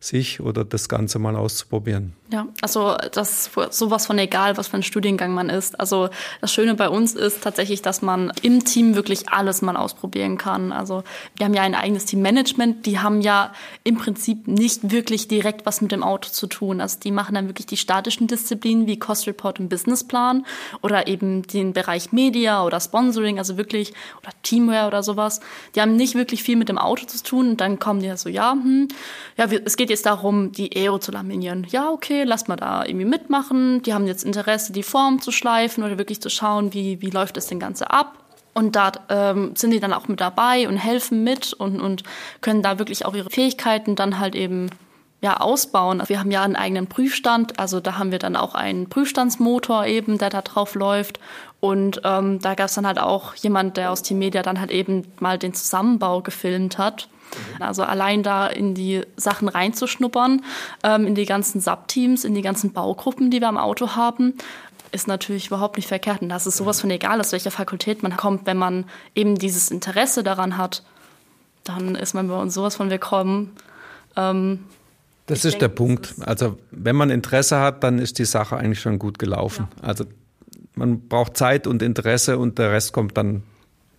sich oder das Ganze mal auszuprobieren. Ja, also das ist sowas von egal, was für ein Studiengang man ist. Also das Schöne bei uns ist tatsächlich, dass man im Team wirklich alles mal ausprobieren kann. Also wir haben ja ein eigenes Teammanagement, die haben ja im Prinzip nicht wirklich direkt was mit dem Auto zu tun. Also die machen dann wirklich die statischen Disziplinen wie Cost Report und Businessplan oder eben den Bereich Media oder Sponsoring, also wirklich oder Teamware oder sowas. Die haben nicht wirklich viel mit dem Auto zu tun und dann kommen die ja so, ja, hm, ja, es geht jetzt darum, die EO zu laminieren. Ja, okay okay, lass mal da irgendwie mitmachen. Die haben jetzt Interesse, die Form zu schleifen oder wirklich zu schauen, wie, wie läuft das denn Ganze ab. Und da ähm, sind die dann auch mit dabei und helfen mit und, und können da wirklich auch ihre Fähigkeiten dann halt eben ja, ausbauen. Wir haben ja einen eigenen Prüfstand, also da haben wir dann auch einen Prüfstandsmotor eben, der da drauf läuft. Und ähm, da gab es dann halt auch jemand, der aus Team Media dann halt eben mal den Zusammenbau gefilmt hat. Also allein da in die Sachen reinzuschnuppern, ähm, in die ganzen Subteams, in die ganzen Baugruppen, die wir am Auto haben, ist natürlich überhaupt nicht verkehrt. Und das ist sowas von egal, aus welcher Fakultät man kommt, wenn man eben dieses Interesse daran hat, dann ist man bei uns sowas von willkommen. Ähm, das ist denke, der Punkt. Ist also wenn man Interesse hat, dann ist die Sache eigentlich schon gut gelaufen. Ja. Also man braucht Zeit und Interesse und der Rest kommt dann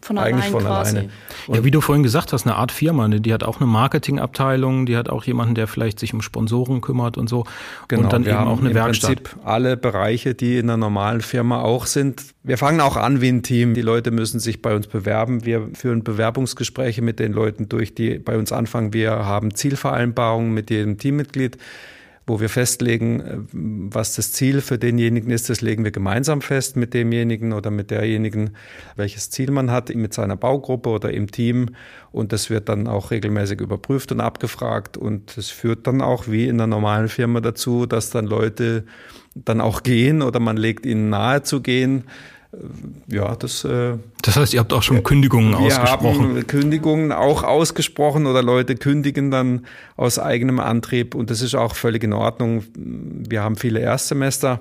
von Eigentlich allein von quasi. alleine. ja, wie du vorhin gesagt hast, eine Art Firma, ne? die hat auch eine Marketingabteilung, die hat auch jemanden, der vielleicht sich um Sponsoren kümmert und so. Genau, und dann eben auch eine im Werkstatt. Prinzip alle Bereiche, die in einer normalen Firma auch sind. Wir fangen auch an wie ein Team. Die Leute müssen sich bei uns bewerben. Wir führen Bewerbungsgespräche mit den Leuten durch, die bei uns anfangen. Wir haben Zielvereinbarungen mit jedem Teammitglied wo wir festlegen, äh, was das Ziel für denjenigen ist. Das legen wir gemeinsam fest mit demjenigen oder mit derjenigen, welches Ziel man hat mit seiner Baugruppe oder im Team. Und das wird dann auch regelmäßig überprüft und abgefragt. Und das führt dann auch wie in einer normalen Firma dazu, dass dann Leute dann auch gehen oder man legt ihnen nahe zu gehen ja, das. Das heißt, ihr habt auch schon Kündigungen wir ausgesprochen. Haben Kündigungen auch ausgesprochen oder Leute kündigen dann aus eigenem Antrieb und das ist auch völlig in Ordnung. Wir haben viele Erstsemester.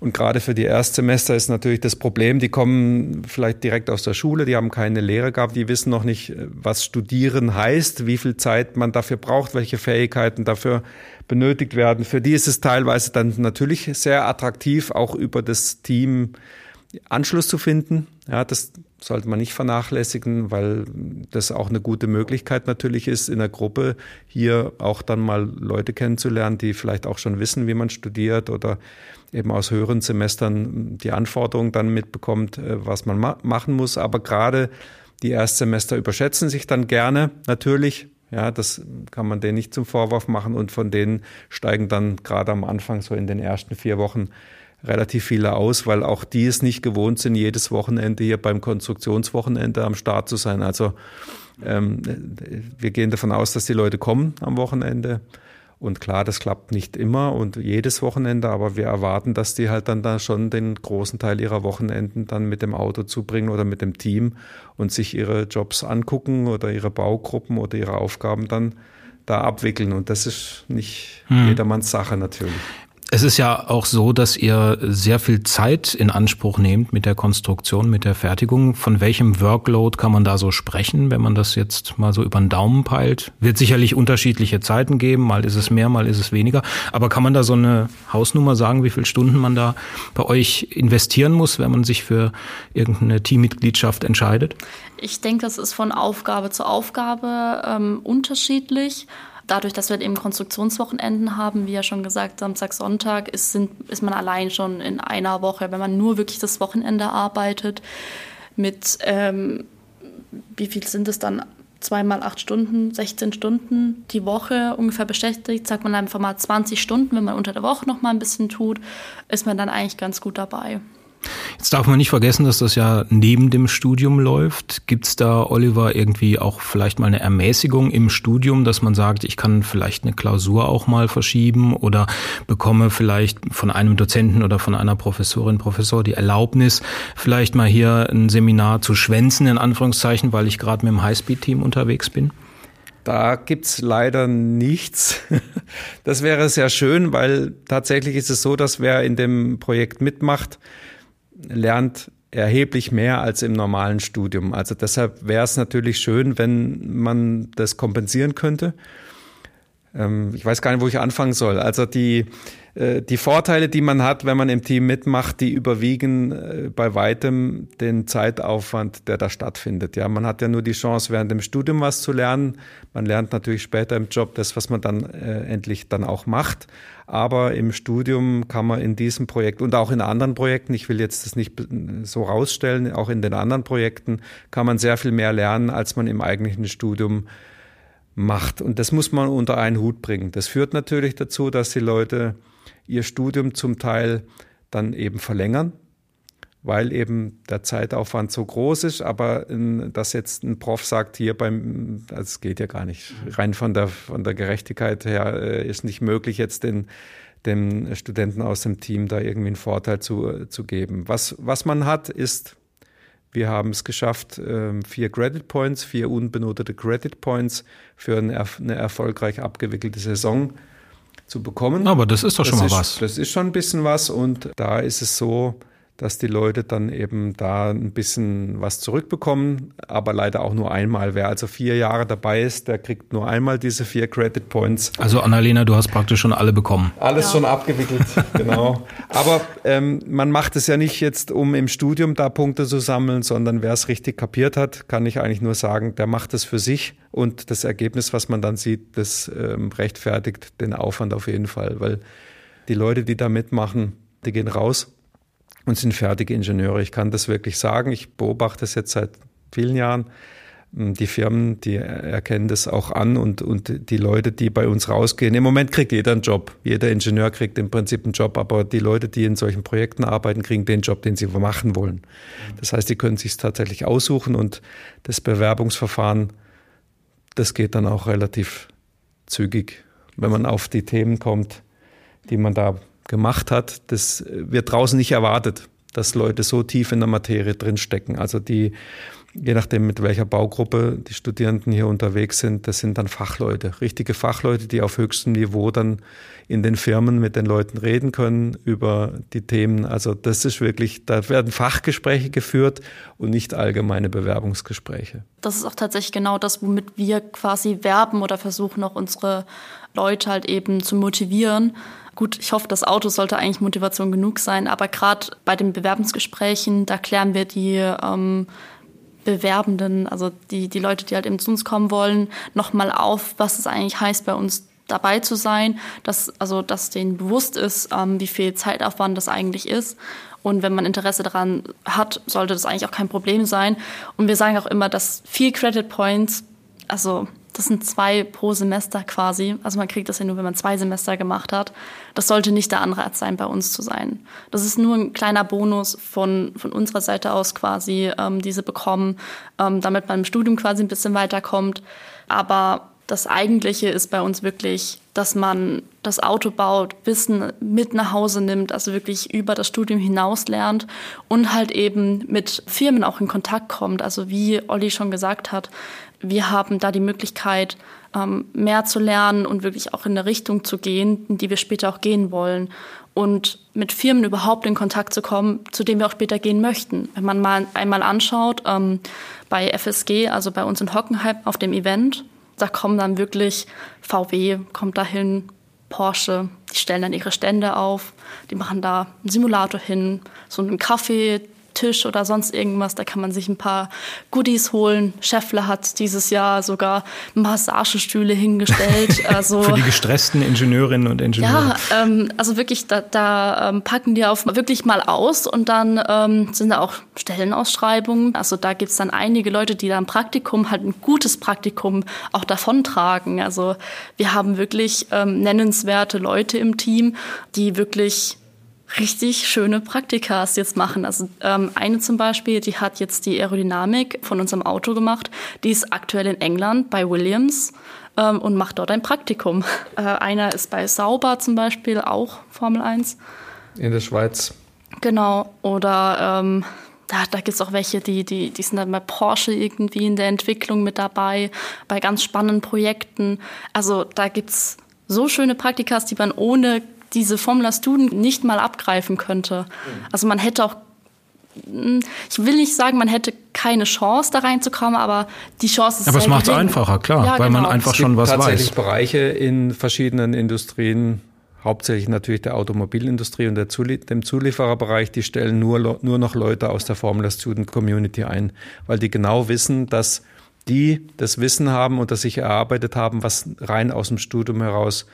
Und gerade für die Erstsemester ist natürlich das Problem, die kommen vielleicht direkt aus der Schule, die haben keine Lehre gehabt, die wissen noch nicht, was studieren heißt, wie viel Zeit man dafür braucht, welche Fähigkeiten dafür benötigt werden. Für die ist es teilweise dann natürlich sehr attraktiv, auch über das Team Anschluss zu finden. Ja, das sollte man nicht vernachlässigen, weil das auch eine gute Möglichkeit natürlich ist, in der Gruppe hier auch dann mal Leute kennenzulernen, die vielleicht auch schon wissen, wie man studiert oder eben aus höheren Semestern die Anforderungen dann mitbekommt, äh, was man ma machen muss. Aber gerade Die Erstsemester überschätzen sich dann gerne, natürlich. Ja, das kann man denen nicht zum Vorwurf machen und von denen steigen dann gerade am Anfang so in den ersten vier Wochen relativ viele aus, weil auch die es nicht gewohnt sind, jedes Wochenende hier beim Konstruktionswochenende am Start zu sein. Also ähm, wir gehen davon aus, dass die Leute kommen am Wochenende. Und klar, das klappt nicht immer und jedes Wochenende, aber wir erwarten, dass die halt dann da schon den großen Teil ihrer Wochenenden dann mit dem Auto zubringen oder mit dem Team und sich ihre Jobs angucken oder ihre Baugruppen oder ihre Aufgaben dann da abwickeln. Und das ist nicht hm. jedermanns Sache natürlich. Es ist ja auch so, dass ihr sehr viel Zeit in Anspruch nehmt mit der Konstruktion, mit der Fertigung. Von welchem Workload kann man da so sprechen, wenn man das jetzt mal so über den Daumen peilt? Wird sicherlich unterschiedliche Zeiten geben, mal ist es mehr, mal ist es weniger. Aber kann man da so eine Hausnummer sagen, wie viele Stunden man da bei euch investieren muss, wenn man sich für irgendeine Teammitgliedschaft entscheidet? Ich denke, das ist von Aufgabe zu Aufgabe ähm, unterschiedlich dadurch, dass wir eben Konstruktionswochenenden haben, wie ja schon gesagt, Samstag, Sonntag, ist, sind, ist man allein schon in einer Woche, wenn man nur wirklich das Wochenende arbeitet, mit, ähm, wie viel sind es dann? Zweimal acht Stunden, 16 Stunden die Woche ungefähr beschäftigt, sagt man einfach mal 20 Stunden, wenn man unter der Woche noch mal ein bisschen tut, ist man dann eigentlich ganz gut dabei. Jetzt darf man nicht vergessen, dass das ja neben dem Studium läuft. Gibt es da, Oliver, irgendwie auch vielleicht mal eine Ermäßigung im Studium, dass man sagt, ich kann vielleicht eine Klausur auch mal verschieben oder bekomme vielleicht von einem Dozenten oder von einer Professorin, Professor die Erlaubnis, vielleicht mal hier ein Seminar zu schwänzen, in Anführungszeichen, weil ich gerade mit dem Highspeed-Team unterwegs bin? Da gibt's leider nichts. Das wäre sehr schön, weil tatsächlich ist es so, dass wer in dem Projekt mitmacht, lernt erheblich mehr als im normalen Studium. Also deshalb wäre es natürlich schön, wenn man das kompensieren könnte. Ähm, ich weiß gar nicht, wo ich anfangen soll. Also die, äh, die Vorteile, die man hat, wenn man im Team mitmacht, die überwiegen äh, bei weitem den Zeitaufwand, der da stattfindet. Ja, man hat ja nur die Chance, während dem Studium was zu lernen. Man lernt natürlich später im Job das, was man dann äh, endlich dann auch macht. Aber im Studium kann man in diesem Projekt und auch in anderen Projekten, ich will jetzt das nicht so rausstellen, auch in den anderen Projekten kann man sehr viel mehr lernen, als man im eigentlichen Studium macht. Und das muss man unter einen Hut bringen. Das führt natürlich dazu, dass die Leute ihr Studium zum Teil dann eben verlängern, weil eben der Zeitaufwand so groß ist. Aber dass jetzt ein Prof sagt, hier beim, das geht ja gar nicht, rein von der, von der Gerechtigkeit her äh, ist nicht möglich, jetzt den, den Studenten aus dem Team da irgendwie einen Vorteil zu, zu geben. Was, was man hat, ist wir haben es geschafft, ähm, vier Credit Points, vier unbenotete Credit Points für eine, erfolgreich abgewickelte Saison zu bekommen. Aber das ist doch schon das mal ist, was. Das ist schon ein bisschen was und da ist es so, dass die Leute dann eben da ein bisschen was zurückbekommen, aber leider auch nur einmal. Wer also vier Jahre dabei ist, der kriegt nur einmal diese vier Credit Points. Also Annalena, du hast praktisch schon alle bekommen. Alles ja. schon abgewickelt, [laughs] genau. Aber ähm, man macht es ja nicht jetzt, um im Studium da Punkte zu sammeln, sondern wer es richtig kapiert hat, kann ich eigentlich nur sagen, der macht es für sich und das Ergebnis, was man dann sieht, das ähm, rechtfertigt den Aufwand auf jeden Fall, weil die Leute, die da mitmachen, die gehen raus und sind fertige Ingenieure. Ich kann das wirklich sagen. Ich beobachte es jetzt seit vielen Jahren. Hm, die Firmen, die erkennen das auch an und, und die Leute, die bei uns rausgehen. Im Moment kriegt jeder einen Job. Jeder Ingenieur kriegt im Prinzip einen Job, aber die Leute, die in solchen Projekten arbeiten, kriegen den Job, den sie machen wollen. Das heißt, die können sich tatsächlich aussuchen und das Bewerbungsverfahren, das geht dann auch relativ zügig, wenn man auf die Themen kommt, die man da gemacht hat, das wird draußen nicht erwartet, dass Leute so tief in der Materie drinstecken. Also die, je nachdem mit welcher Baugruppe die Studierenden hier unterwegs sind, das sind dann Fachleute, richtige Fachleute, die auf höchstem Niveau dann in den Firmen mit den Leuten reden können über die Themen. Also das ist wirklich, da werden Fachgespräche geführt und nicht allgemeine Bewerbungsgespräche. Das ist auch tatsächlich genau das, womit wir quasi werben oder versuchen auch unsere Leute halt eben zu motivieren, Gut, ich hoffe, das Auto sollte eigentlich Motivation genug sein, aber gerade bei den Bewerbungsgesprächen, da klären wir die ähm, Bewerbenden, also die, die Leute, die halt eben zu uns kommen wollen, nochmal auf, was es eigentlich heißt, bei uns dabei zu sein, dass, also, dass denen bewusst ist, ähm, wie viel Zeitaufwand das eigentlich ist. Und wenn man Interesse daran hat, sollte das eigentlich auch kein Problem sein. Und wir sagen auch immer, dass vier Credit Points, also das sind zwei pro Semester quasi. Also man kriegt das ja nur, wenn man zwei Semester gemacht hat. Das sollte nicht der Anreiz sein, bei uns zu sein. Das ist nur ein kleiner Bonus von, von unserer Seite aus quasi, ähm, diese bekommen, ähm, damit man im Studium quasi ein bisschen weiterkommt. Aber das Eigentliche ist bei uns wirklich, dass man das Auto baut, Wissen mit nach Hause nimmt, also wirklich über das Studium hinaus lernt und halt eben mit Firmen auch in Kontakt kommt. Also wie Olli schon gesagt hat, wir haben da die Möglichkeit, ähm, mehr zu lernen und wirklich auch in eine Richtung zu gehen, in die wir später auch gehen wollen. Und mit Firmen überhaupt in Kontakt zu kommen, zu denen wir auch später gehen möchten. Wenn man mal einmal anschaut, ähm, bei FSG, also bei uns in Hockenheim auf dem Event, da kommen dann wirklich VW, kommt dahin, Porsche, die stellen dann ihre Stände auf, die machen da einen Simulator hin, so einen Kaffee, Tisch oder sonst irgendwas. Da kann man sich ein paar Goodies holen. Scheffler hat dieses Jahr sogar Massagestühle hingestellt. [laughs] Also, Für die gestressten Ingenieurinnen und Ingenieure. Ja, ähm, also wirklich, da, da ähm, packen die auf wirklich mal aus und dann ähm, sind da auch Stellenausschreibungen. Also da gibt es dann einige Leute, die da ein Praktikum, halt ein gutes Praktikum auch davontragen. Also wir haben wirklich ähm, nennenswerte Leute im Team, die wirklich richtig schöne Praktikas jetzt machen. Also ähm, eine zum Beispiel, die hat jetzt die Aerodynamik von unserem Auto gemacht. Die ist aktuell in England bei Williams ähm, und macht dort ein Praktikum. [laughs] Äh, einer ist bei Sauber zum Beispiel, auch Formel 1. In der Schweiz. Genau. Oder ähm, da, da gibt es auch welche, die, die, die sind dann bei Porsche irgendwie in der Entwicklung mit dabei, bei ganz spannenden Projekten. Also da gibt es so schöne Praktikas, die man ohne diese Formula Student nicht mal abgreifen könnte. Also man hätte auch hm, ich will nicht sagen, man hätte keine Chance, da reinzukommen, aber die Chance ist Aber es macht es einfacher, klar, ja, weil genau. man einfach schon was tatsächlich weiß. Bereiche in verschiedenen Industrien, hauptsächlich natürlich der Automobilindustrie und der Zuli dem Zuliefererbereich, die stellen nur, nur noch Leute aus der Formula Student Community ein, weil die genau wissen, dass die das Wissen haben und das sich erarbeitet haben, was rein aus dem Studium heraus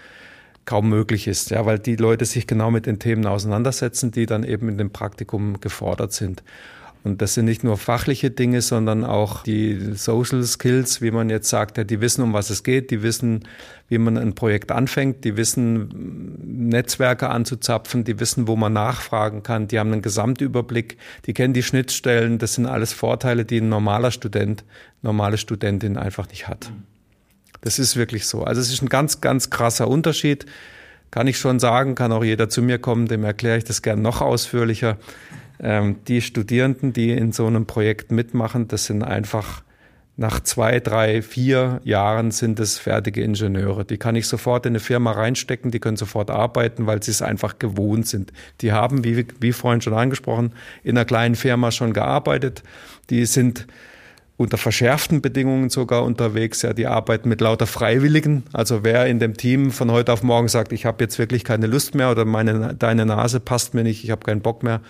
kaum möglich ist, ja, weil die Leute sich genau mit den Themen auseinandersetzen, die dann eben in dem Praktikum gefordert sind. Und das sind nicht nur fachliche Dinge, sondern auch die Social Skills, wie man jetzt sagt, ja, die wissen, um was es geht, die wissen, wie man ein Projekt anfängt, die wissen, Netzwerke anzuzapfen, die wissen, wo man nachfragen kann, die haben einen Gesamtüberblick, die kennen die Schnittstellen, das sind alles Vorteile, die ein normaler Student, normale Studentin einfach nicht hat. Das ist wirklich so. Also es ist ein ganz, ganz krasser Unterschied. Kann ich schon sagen, kann auch jeder zu mir kommen, dem erkläre ich das gern noch ausführlicher. Ähm, die Studierenden, die in so einem Projekt mitmachen, das sind einfach nach zwei, drei, vier Jahren sind es fertige Ingenieure. Die kann ich sofort in eine Firma reinstecken, die können sofort arbeiten, weil sie es einfach gewohnt sind. Die haben, wie, wie vorhin schon angesprochen, in einer kleinen Firma schon gearbeitet. Die sind unter verschärften Bedingungen sogar unterwegs. Ja, die arbeiten mit lauter Freiwilligen. Also wer in dem Team von heute auf morgen sagt, ich habe jetzt wirklich keine Lust mehr oder meine deine Nase passt mir nicht, ich habe keinen Bock mehr,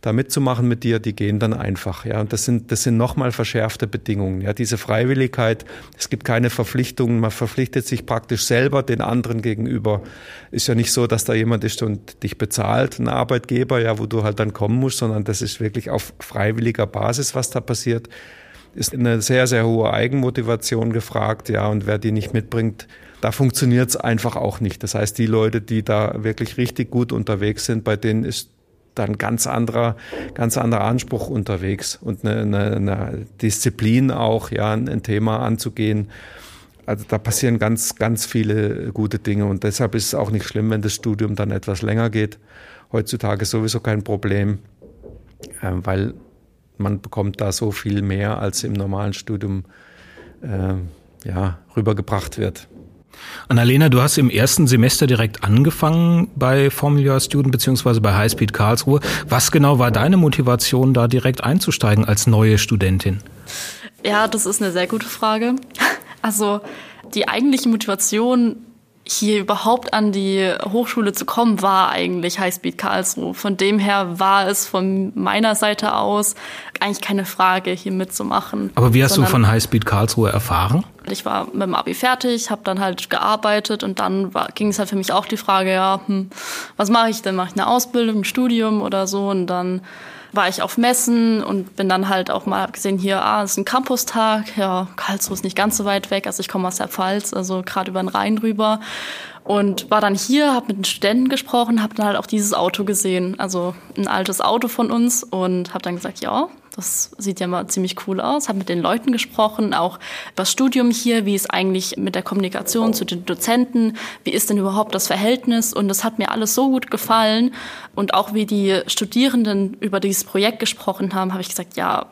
da mitzumachen mit dir, die gehen dann einfach. Ja, und das sind das sind nochmal verschärfte Bedingungen. Ja, diese Freiwilligkeit. Es gibt keine Verpflichtungen. Man verpflichtet sich praktisch selber den anderen gegenüber. Ist ja nicht so, dass da jemand ist und dich bezahlt, ein Arbeitgeber, ja, wo du halt dann kommen musst, sondern das ist wirklich auf freiwilliger Basis, was da passiert ist eine sehr, sehr hohe Eigenmotivation gefragt, ja, und wer die nicht mitbringt, da funktioniert es einfach auch nicht. Das heißt, die Leute, die da wirklich richtig gut unterwegs sind, bei denen ist dann ganz anderer, ganz anderer Anspruch unterwegs und eine, eine, eine Disziplin auch, ja, ein Thema anzugehen. Also da passieren ganz, ganz viele gute Dinge und deshalb ist es auch nicht schlimm, wenn das Studium dann etwas länger geht. Heutzutage sowieso kein Problem, äh, weil man bekommt da so viel mehr, als im normalen Studium äh, ja, rübergebracht wird. Annalena, du hast im ersten Semester direkt angefangen bei Formula Student beziehungsweise bei Highspeed Karlsruhe. Was genau war deine Motivation, da direkt einzusteigen als neue Studentin? Ja, das ist eine sehr gute Frage. Also die eigentliche Motivation hier überhaupt an die Hochschule zu kommen, war eigentlich Highspeed Karlsruhe. Von dem her war es von meiner Seite aus eigentlich keine Frage, hier mitzumachen. Aber wie hast du von Highspeed Karlsruhe erfahren? Ich war mit dem Abi fertig, habe dann halt gearbeitet und dann war, ging es halt für mich auch die Frage, ja, hm, was mache ich denn? Mache ich eine Ausbildung, ein Studium oder so? Und dann war ich auf Messen und bin dann halt auch mal gesehen, hier, ah, es ist ein Campustag. Ja, Karlsruhe ist nicht ganz so weit weg. Also ich komme aus der Pfalz, also gerade über den Rhein rüber. Und war dann hier, habe mit den Studenten gesprochen, habe dann halt auch dieses Auto gesehen, also ein altes Auto von uns und habe dann gesagt, ja, das sieht ja mal ziemlich cool aus. Habe mit den Leuten gesprochen, auch über das Studium hier, wie ist eigentlich mit der Kommunikation zu den Dozenten, wie ist denn überhaupt das Verhältnis? Und das hat mir alles so gut gefallen. Und auch wie die Studierenden über dieses Projekt gesprochen haben, habe ich gesagt, ja,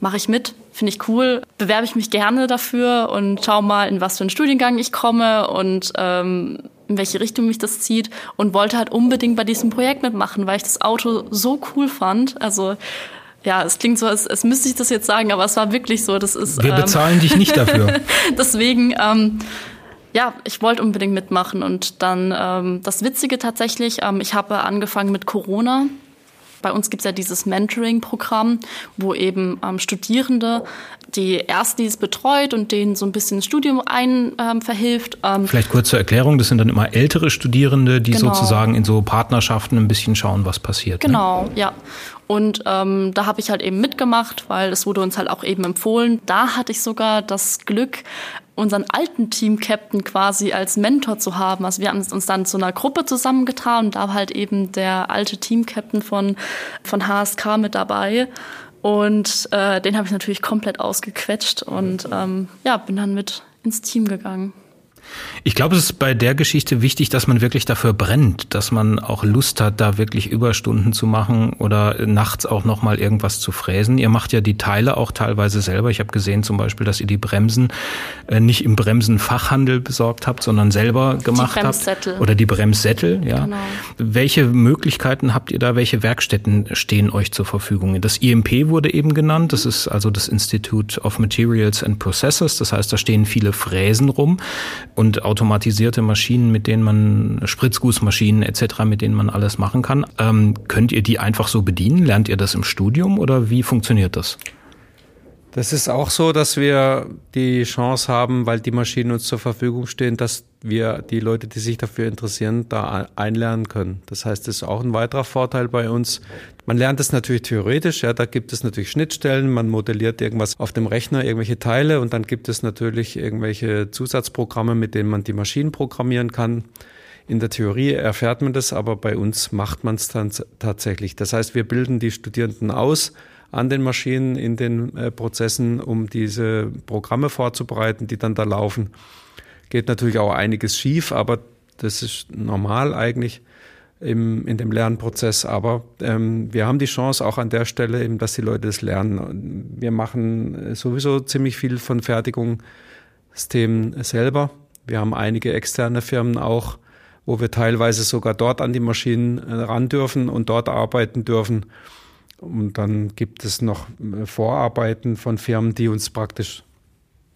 mache ich mit, finde ich cool, bewerbe ich mich gerne dafür und schau mal, in was für einen Studiengang ich komme und ähm, in welche Richtung mich das zieht und wollte halt unbedingt bei diesem Projekt mitmachen, weil ich das Auto so cool fand. Also ja, es klingt so, als, als müsste ich das jetzt sagen, aber es war wirklich so. Das ist, Wir ähm, bezahlen dich nicht dafür. [laughs] deswegen, ähm, ja, ich wollte unbedingt mitmachen. Und dann ähm, das Witzige tatsächlich, ähm, ich habe angefangen mit Corona. Bei uns gibt es ja dieses Mentoring-Programm, wo eben ähm, Studierende die Erstis betreut und denen so ein bisschen das Studium ein ähm, verhilft. Ähm, Vielleicht kurz zur Erklärung, das sind dann immer ältere Studierende, die genau. sozusagen in so Partnerschaften ein bisschen schauen, was passiert. Ne? Genau, ne? ja. Und ähm, da habe ich halt eben mitgemacht, weil es wurde uns halt auch eben empfohlen. Da hatte ich sogar das Glück, unseren alten Team-Captain quasi als Mentor zu haben. Also wir haben uns dann zu einer Gruppe zusammengetan und da war halt eben der alte Team-Captain von, von HSK mit dabei. Und äh, den habe ich natürlich komplett ausgequetscht und ähm, ja, bin dann mit ins Team gegangen. Ich glaube, es ist bei der Geschichte wichtig, dass man wirklich dafür brennt, dass man auch Lust hat, da wirklich Überstunden zu machen oder nachts auch nochmal irgendwas zu fräsen. Ihr macht ja die Teile auch teilweise selber. Ich habe gesehen zum Beispiel, dass ihr die Bremsen äh, nicht im Bremsenfachhandel besorgt habt, sondern selber gemacht die habt. Oder die Bremssättel, ja. Genau. Welche Möglichkeiten habt ihr da? Welche Werkstätten stehen euch zur Verfügung? Das IMP wurde eben genannt. Das ist also das Institute of Materials and Processors. Das heißt, da stehen viele Fräsen rum. Und automatisierte Maschinen, mit denen man Spritzgussmaschinen etc., mit denen man alles machen kann. Ähm, könnt ihr die einfach so bedienen? Lernt ihr das im Studium oder wie funktioniert das? Das ist auch so, dass wir die Chance haben, weil die Maschinen uns zur Verfügung stehen, dass wir die Leute, die sich dafür interessieren, da einlernen können. Das heißt, das ist auch ein weiterer Vorteil bei uns. Man lernt es natürlich theoretisch, ja, da gibt es natürlich Schnittstellen, man modelliert irgendwas auf dem Rechner, irgendwelche Teile und dann gibt es natürlich irgendwelche Zusatzprogramme, mit denen man die Maschinen programmieren kann. In der Theorie erfährt man das, aber bei uns macht man es dann tatsächlich. Das heißt, wir bilden die Studierenden aus, an den Maschinen, in den äh, Prozessen, um diese Programme vorzubereiten, die dann da laufen. Geht natürlich auch einiges schief, aber das ist normal eigentlich im, in dem Lernprozess. Aber ähm, wir haben die Chance auch an der Stelle, eben, dass die Leute das lernen. Wir machen sowieso ziemlich viel von Fertigungssystemen selber. Wir haben einige externe Firmen auch, wo wir teilweise sogar dort an die Maschinen äh, ran dürfen und dort arbeiten dürfen. Und dann gibt es noch äh, Vorarbeiten von Firmen, die uns praktisch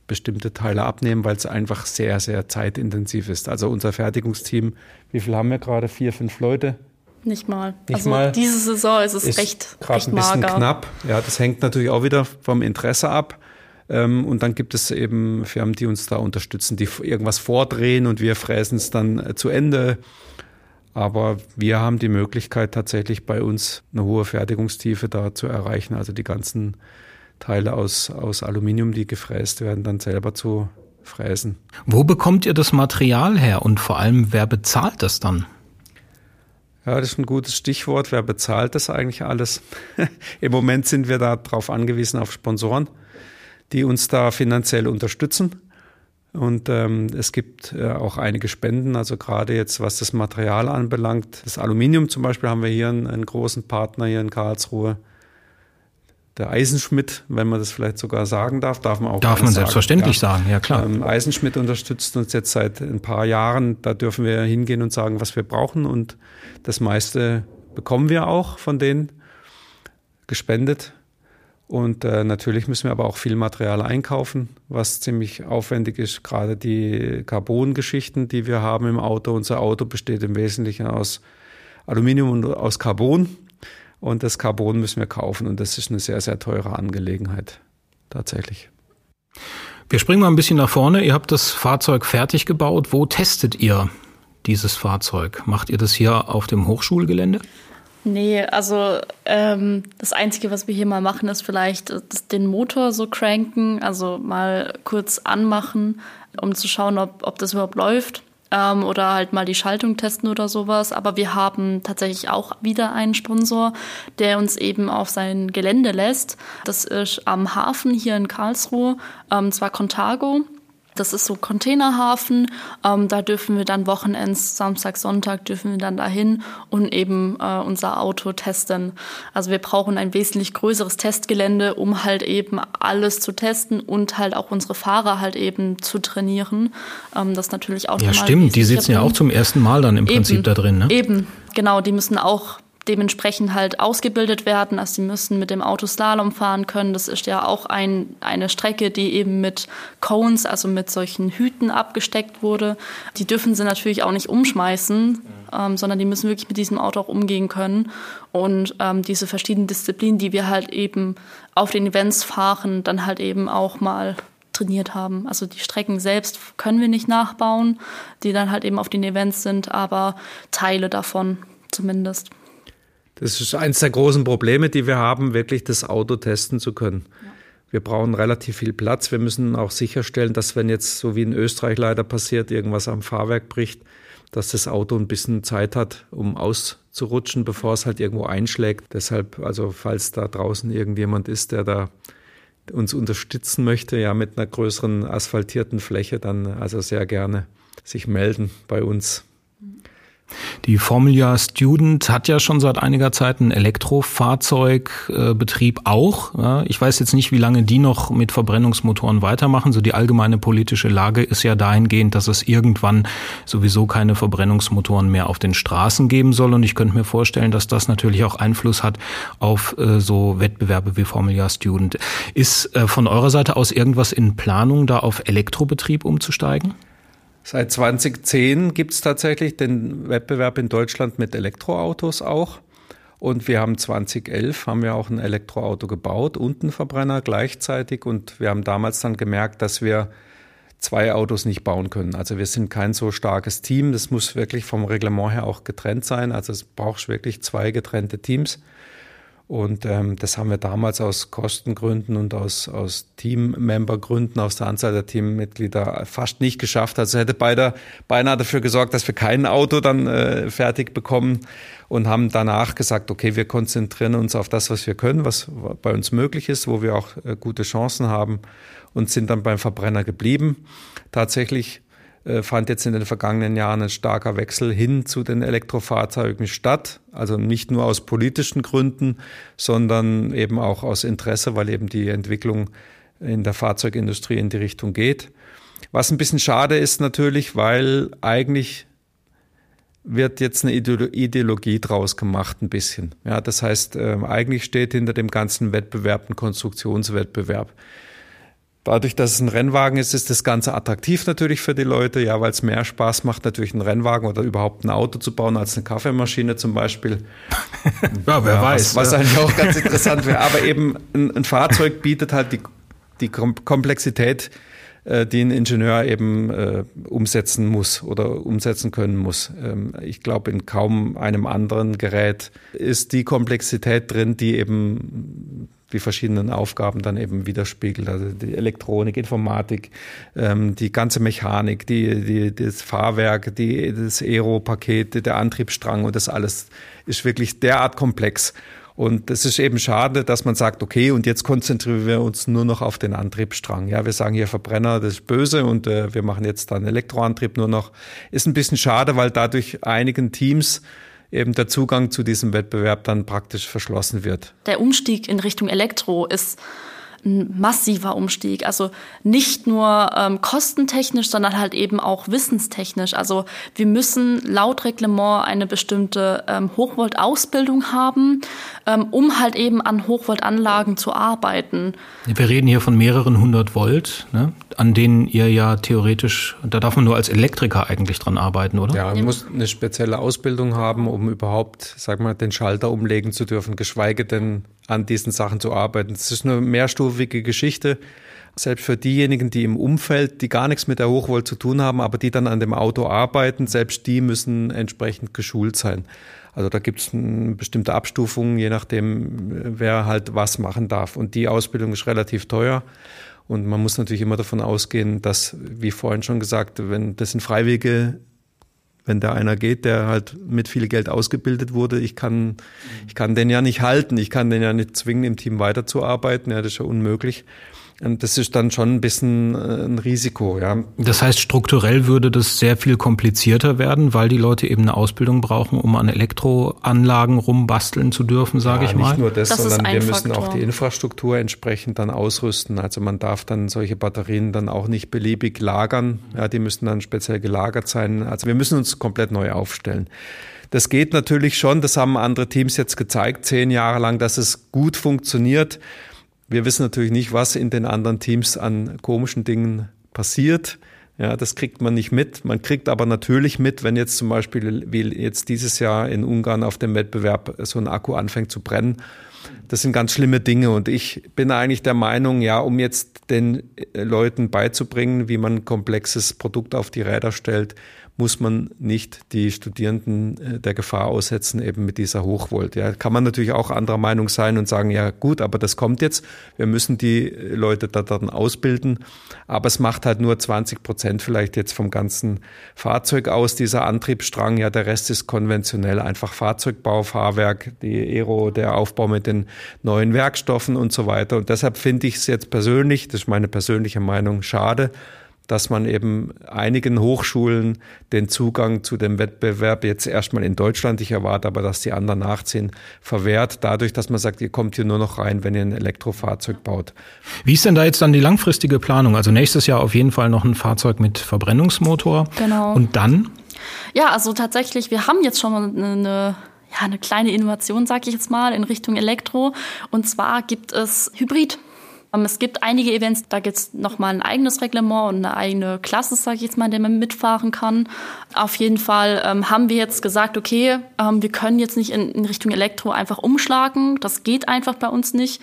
bestimmte Teile abnehmen, weil es einfach sehr, sehr zeitintensiv ist. Also unser Fertigungsteam, wie viel haben wir gerade? Vier, fünf Leute? Nicht mal. Nicht also mal. diese Saison ist es ist recht, recht ein bisschen mager. knapp. Ja, das hängt natürlich auch wieder vom Interesse ab. Ähm, und dann gibt es eben Firmen, die uns da unterstützen, die irgendwas vordrehen und wir fräsen es dann äh, zu Ende. Aber wir haben die Möglichkeit, tatsächlich bei uns eine hohe Fertigungstiefe da zu erreichen. Also die ganzen Teile aus, aus Aluminium, die gefräst werden, dann selber zu fräsen. Wo bekommt ihr das Material her und vor allem, wer bezahlt das dann? Ja, das ist ein gutes Stichwort. Wer bezahlt das eigentlich alles? [laughs] Im Moment sind wir darauf angewiesen auf Sponsoren, die uns da finanziell unterstützen. Und ähm, es gibt äh, auch einige Spenden, also gerade jetzt was das Material anbelangt. Das Aluminium zum Beispiel haben wir hier einen, einen großen Partner hier in Karlsruhe. Der Eisenschmidt, wenn man das vielleicht sogar sagen darf, darf man auch. Darf man sagen. selbstverständlich ja. sagen, ja klar. Ähm, Eisenschmidt unterstützt uns jetzt seit ein paar Jahren. Da dürfen wir hingehen und sagen, was wir brauchen. Und das meiste bekommen wir auch von denen gespendet. Und äh, natürlich müssen wir aber auch viel Material einkaufen, was ziemlich aufwendig ist. Gerade die Carbon-Geschichten, die wir haben im Auto. Unser Auto besteht im Wesentlichen aus Aluminium und aus Carbon. Und das Carbon müssen wir kaufen. Und das ist eine sehr, sehr teure Angelegenheit. Tatsächlich. Wir springen mal ein bisschen nach vorne. Ihr habt das Fahrzeug fertig gebaut. Wo testet ihr dieses Fahrzeug? Macht ihr das hier auf dem Hochschulgelände? Nee, also ähm, das Einzige, was wir hier mal machen, ist vielleicht den Motor so cranken, also mal kurz anmachen, um zu schauen, ob, ob das überhaupt läuft. Ähm, oder halt mal die Schaltung testen oder sowas. Aber wir haben tatsächlich auch wieder einen Sponsor, der uns eben auf sein Gelände lässt. Das ist am Hafen hier in Karlsruhe, ähm, zwar Contago. Das ist so Containerhafen. Ähm, da dürfen wir dann Wochenends, Samstag, Sonntag dürfen wir dann dahin und eben äh, unser Auto testen. Also wir brauchen ein wesentlich größeres Testgelände, um halt eben alles zu testen und halt auch unsere Fahrer halt eben zu trainieren. Ähm, das natürlich auch Ja, stimmt. Die sitzen ja auch zum ersten Mal dann im eben, Prinzip da drin, ne? Eben, genau. Die müssen auch dementsprechend halt ausgebildet werden. Also sie müssen mit dem Auto Slalom fahren können. Das ist ja auch ein, eine Strecke, die eben mit Cones, also mit solchen Hüten abgesteckt wurde. Die dürfen sie natürlich auch nicht umschmeißen, ähm, sondern die müssen wirklich mit diesem Auto auch umgehen können. Und ähm, diese verschiedenen Disziplinen, die wir halt eben auf den Events fahren, dann halt eben auch mal trainiert haben. Also die Strecken selbst können wir nicht nachbauen, die dann halt eben auf den Events sind, aber Teile davon zumindest. Das ist eines der großen Probleme, die wir haben, wirklich das Auto testen zu können. Ja. Wir brauchen relativ viel Platz. Wir müssen auch sicherstellen, dass wenn jetzt, so wie in Österreich leider passiert, irgendwas am Fahrwerk bricht, dass das Auto ein bisschen Zeit hat, um auszurutschen, bevor es halt irgendwo einschlägt. Deshalb, also falls da draußen irgendjemand ist, der da uns unterstützen möchte, ja, mit einer größeren asphaltierten Fläche, dann also sehr gerne sich melden bei uns. Die Formula Student hat ja schon seit einiger Zeit einen Elektrofahrzeugbetrieb auch. Ich weiß jetzt nicht, wie lange die noch mit Verbrennungsmotoren weitermachen. So die allgemeine politische Lage ist ja dahingehend, dass es irgendwann sowieso keine Verbrennungsmotoren mehr auf den Straßen geben soll. Und ich könnte mir vorstellen, dass das natürlich auch Einfluss hat auf äh, so Wettbewerbe wie Formula Student. Ist äh, von eurer Seite aus irgendwas in Planung, da auf Elektrobetrieb umzusteigen? Seit 2010 gibt es tatsächlich den Wettbewerb in Deutschland mit Elektroautos auch. Und wir haben 2011 haben wir auch ein Elektroauto gebaut und einen Verbrenner gleichzeitig. Und wir haben damals dann gemerkt, dass wir zwei Autos nicht bauen können. Also wir sind kein so starkes Team. Das muss wirklich vom Reglement her auch getrennt sein. Also es braucht wirklich zwei getrennte Teams. Und ähm, das haben wir damals aus Kostengründen und aus, aus Teammembergründen, aus der Anzahl der Teammitglieder fast nicht geschafft. Also hätte beide beinahe dafür gesorgt, dass wir kein Auto dann äh, fertig bekommen und haben danach gesagt, okay, wir konzentrieren uns auf das, was wir können, was bei uns möglich ist, wo wir auch äh, gute Chancen haben und sind dann beim Verbrenner geblieben. Tatsächlich fand jetzt in den vergangenen Jahren ein starker Wechsel hin zu den Elektrofahrzeugen statt. Also nicht nur aus politischen Gründen, sondern eben auch aus Interesse, weil eben die Entwicklung in der Fahrzeugindustrie in die Richtung geht. Was ein bisschen schade ist natürlich, weil eigentlich wird jetzt eine Ideologie draus gemacht, ein bisschen. Ja, das heißt, äh, eigentlich steht hinter dem ganzen Wettbewerb ein Konstruktionswettbewerb. Dadurch, dass es ein Rennwagen ist, ist das Ganze attraktiv natürlich für die Leute, ja, weil es mehr Spaß macht, natürlich einen Rennwagen oder überhaupt ein Auto zu bauen, als eine Kaffeemaschine zum Beispiel. [laughs] ja, wer ja, weiß. Was, was ja. eigentlich auch ganz [laughs] interessant wäre. Aber eben ein, ein, Fahrzeug bietet halt die, die Komplexität, äh, die ein Ingenieur eben äh, umsetzen muss oder umsetzen können muss. Ähm, ich glaube, in kaum einem anderen Gerät ist die Komplexität drin, die eben die verschiedenen Aufgaben dann eben widerspiegelt. Also die Elektronik, Informatik, ähm, die ganze Mechanik, die, die, das Fahrwerk, die, das Aero-Paket, der Antriebsstrang und das alles ist wirklich derart komplex. Und es ist eben schade, dass man sagt, okay, und jetzt konzentrieren wir uns nur noch auf den Antriebsstrang. Ja, wir sagen hier Verbrenner, das ist böse und äh, wir machen jetzt dann Elektroantrieb nur noch. Ist ein bisschen schade, weil dadurch einigen Teams eben der Zugang zu diesem Wettbewerb dann praktisch verschlossen wird. Der Umstieg in Richtung Elektro ist ein massiver Umstieg. Also nicht nur ähm, kostentechnisch, sondern halt eben auch wissenstechnisch. Also wir müssen laut Reglement eine bestimmte ähm, Hochvolt-Ausbildung haben, ähm, um halt eben an Hochvoltanlagen zu arbeiten. Wir reden hier von mehreren hundert Volt, ne? an denen ihr ja theoretisch, da darf man nur als Elektriker eigentlich dran arbeiten, oder? Ja, man muss eine spezielle Ausbildung haben, um überhaupt, sag mal, den Schalter umlegen zu dürfen, geschweige denn an diesen Sachen zu arbeiten. Das ist eine mehrstufige Geschichte. Selbst für diejenigen, die im Umfeld, die gar nichts mit der Hochvolt zu tun haben, aber die dann an dem Auto arbeiten, selbst die müssen entsprechend geschult sein. Also da gibt es bestimmte Abstufung, je nachdem, wer halt was machen darf. Und die Ausbildung ist relativ teuer. Und man muss natürlich immer davon ausgehen, dass, wie vorhin schon gesagt, wenn das sind Freiwillige wenn da einer geht, der halt mit viel Geld ausgebildet wurde, ich kann, ich kann den ja nicht halten, ich kann den ja nicht zwingen, im Team weiterzuarbeiten, ja, das ist ja unmöglich. Und das ist dann schon ein bisschen äh, ein Risiko, ja. Das heißt, strukturell würde das sehr viel komplizierter werden, weil die Leute eben eine Ausbildung brauchen, um an Elektroanlagen rumbasteln zu dürfen, sage ja, ich mal. Nicht nur das, das sondern wir müssen Faktor. auch die Infrastruktur entsprechend dann ausrüsten. Also man darf dann solche Batterien dann auch nicht beliebig lagern. Ja, die müssen dann speziell gelagert sein. Also wir müssen uns komplett neu aufstellen. Das geht natürlich schon, das haben andere Teams jetzt gezeigt, zehn Jahre lang, dass es gut funktioniert. Wir wissen natürlich nicht, was in den anderen Teams an komischen Dingen passiert. Ja, das kriegt man nicht mit. Man kriegt aber natürlich mit, wenn jetzt zum Beispiel, wie jetzt dieses Jahr in Ungarn auf dem Wettbewerb so ein Akku anfängt zu brennen. Das sind ganz schlimme Dinge und ich bin eigentlich der Meinung, ja, um jetzt den Leuten beizubringen, wie man ein komplexes Produkt auf die Räder stellt, muss man nicht die Studierenden äh, der Gefahr aussetzen, eben mit dieser Hochvolt. Ja, kann man natürlich auch anderer Meinung sein und sagen, ja gut, aber das kommt jetzt. Wir müssen die Leute da dann ausbilden. Aber es macht halt nur 20 Prozent vielleicht jetzt vom ganzen Fahrzeug aus, dieser Antriebsstrang. Ja, der Rest ist konventionell einfach Fahrzeugbau, Fahrwerk, die Aero, der Aufbau mit den neuen Werkstoffen und so weiter. Und deshalb finde ich es jetzt persönlich, das ist meine persönliche Meinung, schade, dass man eben einigen Hochschulen den Zugang zu dem Wettbewerb jetzt erstmal in Deutschland, ich erwarte aber, dass die anderen nachziehen, verwehrt, dadurch, dass man sagt, ihr kommt hier nur noch rein, wenn ihr ein Elektrofahrzeug baut. Wie ist denn da jetzt dann die langfristige Planung? Also nächstes Jahr auf jeden Fall noch ein Fahrzeug mit Verbrennungsmotor. Genau. Und dann? Ja, also tatsächlich, wir haben jetzt schon eine ja, eine kleine Innovation, sage ich jetzt mal, in Richtung Elektro. Und zwar gibt es Hybrid. Ähm, es gibt einige Events, da gibt es nochmal ein eigenes Reglement und eine eigene Klasse, sage ich jetzt mal, in der man mitfahren kann. Auf jeden Fall ähm, haben wir jetzt gesagt, okay, ähm, wir können jetzt nicht in, in Richtung Elektro einfach umschlagen. Das geht einfach bei uns nicht.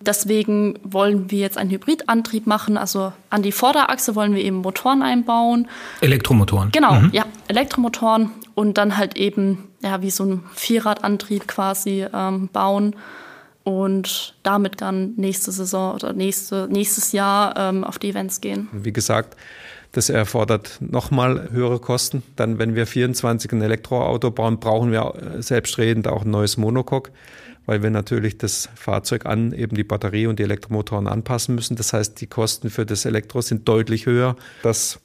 Deswegen wollen wir jetzt einen Hybridantrieb machen. Also an die Vorderachse wollen wir eben Motoren einbauen. Elektromotoren. Genau, mhm. ja, Elektromotoren und dann halt eben ja wie so ein Vierradantrieb quasi ähm, bauen und damit dann nächste Saison oder nächste, nächstes Jahr ähm, auf die Events gehen. Wie gesagt, das erfordert nochmal höhere Kosten. Dann, wenn wir 24 ein Elektroauto bauen, brauchen wir äh, selbstredend auch ein neues Monocoque, weil wir natürlich das Fahrzeug an eben die Batterie und die Elektromotoren anpassen müssen. Das heißt, die Kosten für das Elektro sind deutlich höher, dass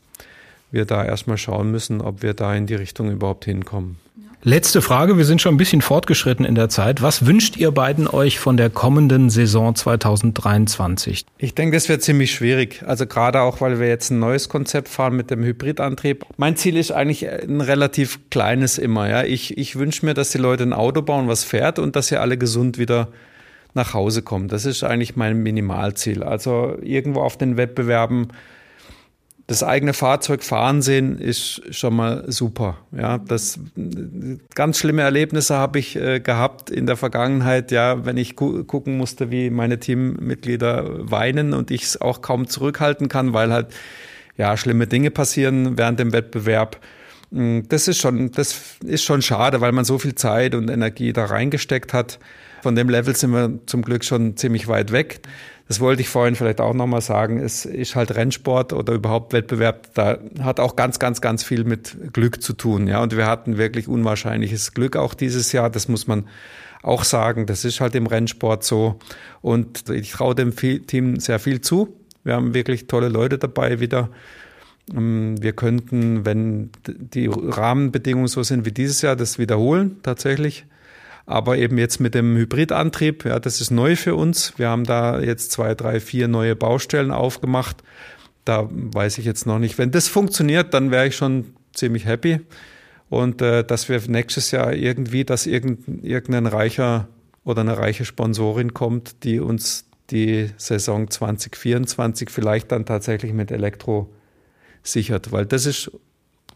wir da erstmal schauen müssen, ob wir da in die Richtung überhaupt hinkommen. Letzte Frage, wir sind schon ein bisschen fortgeschritten in der Zeit. Was wünscht ihr beiden euch von der kommenden Saison 2023? Ich denke, das wird ziemlich schwierig. Also gerade auch, weil wir jetzt ein neues Konzept fahren mit dem Hybridantrieb. Mein Ziel ist eigentlich ein relativ kleines immer. Ja. Ich, ich wünsche mir, dass die Leute ein Auto bauen, was fährt und dass sie alle gesund wieder nach Hause kommen. Das ist eigentlich mein Minimalziel. Also irgendwo auf den Wettbewerben das eigene Fahrzeug fahren sehen ist schon mal super. Ja, das ganz schlimme Erlebnisse habe ich äh, gehabt in der Vergangenheit. Ja, wenn ich gu gucken musste, wie meine Teammitglieder weinen und ich es auch kaum zurückhalten kann, weil halt ja schlimme Dinge passieren während dem Wettbewerb. Hm, das ist schon, das ist schon schade, weil man so viel Zeit und Energie da reingesteckt hat. Von dem Level sind wir zum Glück schon ziemlich weit weg das wollte ich vorhin vielleicht auch nochmal sagen, es ist halt Rennsport oder überhaupt Wettbewerb, da hat auch ganz, ganz, ganz viel mit Glück zu tun. Ja, und wir hatten wirklich unwahrscheinliches Glück auch dieses Jahr, das muss man auch sagen, das ist halt im Rennsport so. Und ich traue dem Team sehr viel zu. Wir haben wirklich tolle Leute dabei wieder. Ähm, wir könnten, wenn die Rahmenbedingungen so sind wie dieses Jahr, das wiederholen tatsächlich. Aber eben jetzt mit dem Hybridantrieb, ja, das ist neu für uns. Wir haben da jetzt zwei, drei, vier neue Baustellen aufgemacht. Da weiß ich jetzt noch nicht. Wenn das funktioniert, dann wäre ich schon ziemlich happy. Und äh, dass wir nächstes Jahr irgendwie, dass irgendein, irgendein reicher oder eine reiche Sponsorin kommt, die uns die Saison 2024 vielleicht dann tatsächlich mit Elektro sichert, weil das ist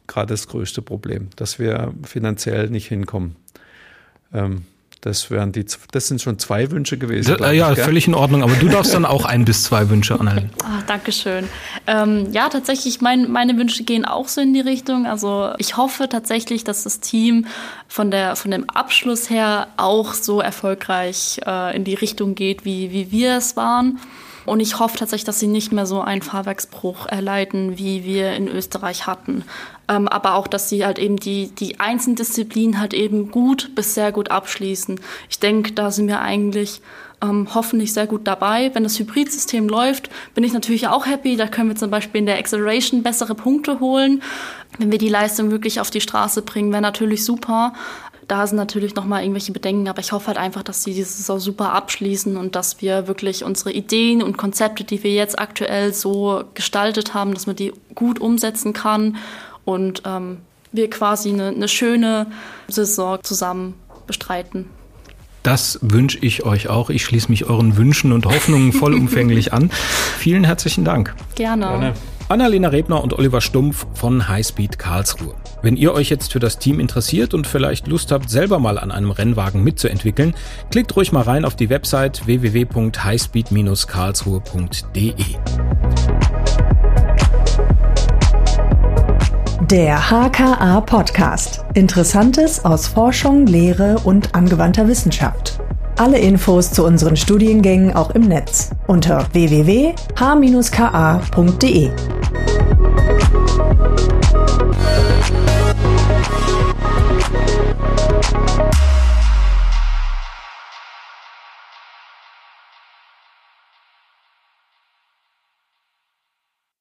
gerade das größte Problem, dass wir finanziell nicht hinkommen. Ähm, das wären die, das sind schon zwei Wünsche gewesen. Da, ja, ich, völlig in Ordnung. Aber du darfst dann [laughs] auch ein bis zwei Wünsche, Annalena. Ah, Dankeschön. Ähm, ja, tatsächlich, mein, meine Wünsche gehen auch so in die Richtung. Also ich hoffe tatsächlich, dass das Team von der, von dem Abschluss her auch so erfolgreich äh, in die Richtung geht, wie, wie wir es waren. Und ich hoffe tatsächlich, dass sie nicht mehr so einen Fahrwerksbruch erleiden, wie wir in Österreich hatten. Ähm, aber auch, dass sie halt eben die, die einzelnen Disziplinen halt eben gut bis sehr gut abschließen. Ich denke, da sind wir eigentlich ähm, hoffentlich sehr gut dabei. Wenn das Hybridsystem läuft, bin ich natürlich auch happy. Da können wir zum Beispiel in der Acceleration bessere Punkte holen. Wenn wir die Leistung wirklich auf die Straße bringen, wäre natürlich super. Da sind natürlich nochmal irgendwelche Bedenken, aber ich hoffe halt einfach, dass sie diese Saison super abschließen und dass wir wirklich unsere Ideen und Konzepte, die wir jetzt aktuell so gestaltet haben, dass man die gut umsetzen kann und ähm, wir quasi eine, eine schöne Saison zusammen bestreiten. Das wünsche ich euch auch. Ich schließe mich euren Wünschen und Hoffnungen vollumfänglich an. [laughs] Vielen herzlichen Dank. Gerne. Gerne. Annalena Rebner und Oliver Stumpf von Highspeed Karlsruhe. Wenn ihr euch jetzt für das Team interessiert und vielleicht Lust habt, selber mal an einem Rennwagen mitzuentwickeln, klickt ruhig mal rein auf die Website www.highspeed-karlsruhe.de. Der HKA Podcast. Interessantes aus Forschung, Lehre und angewandter Wissenschaft. Alle Infos zu unseren Studiengängen auch im Netz unter www.h-ka.de.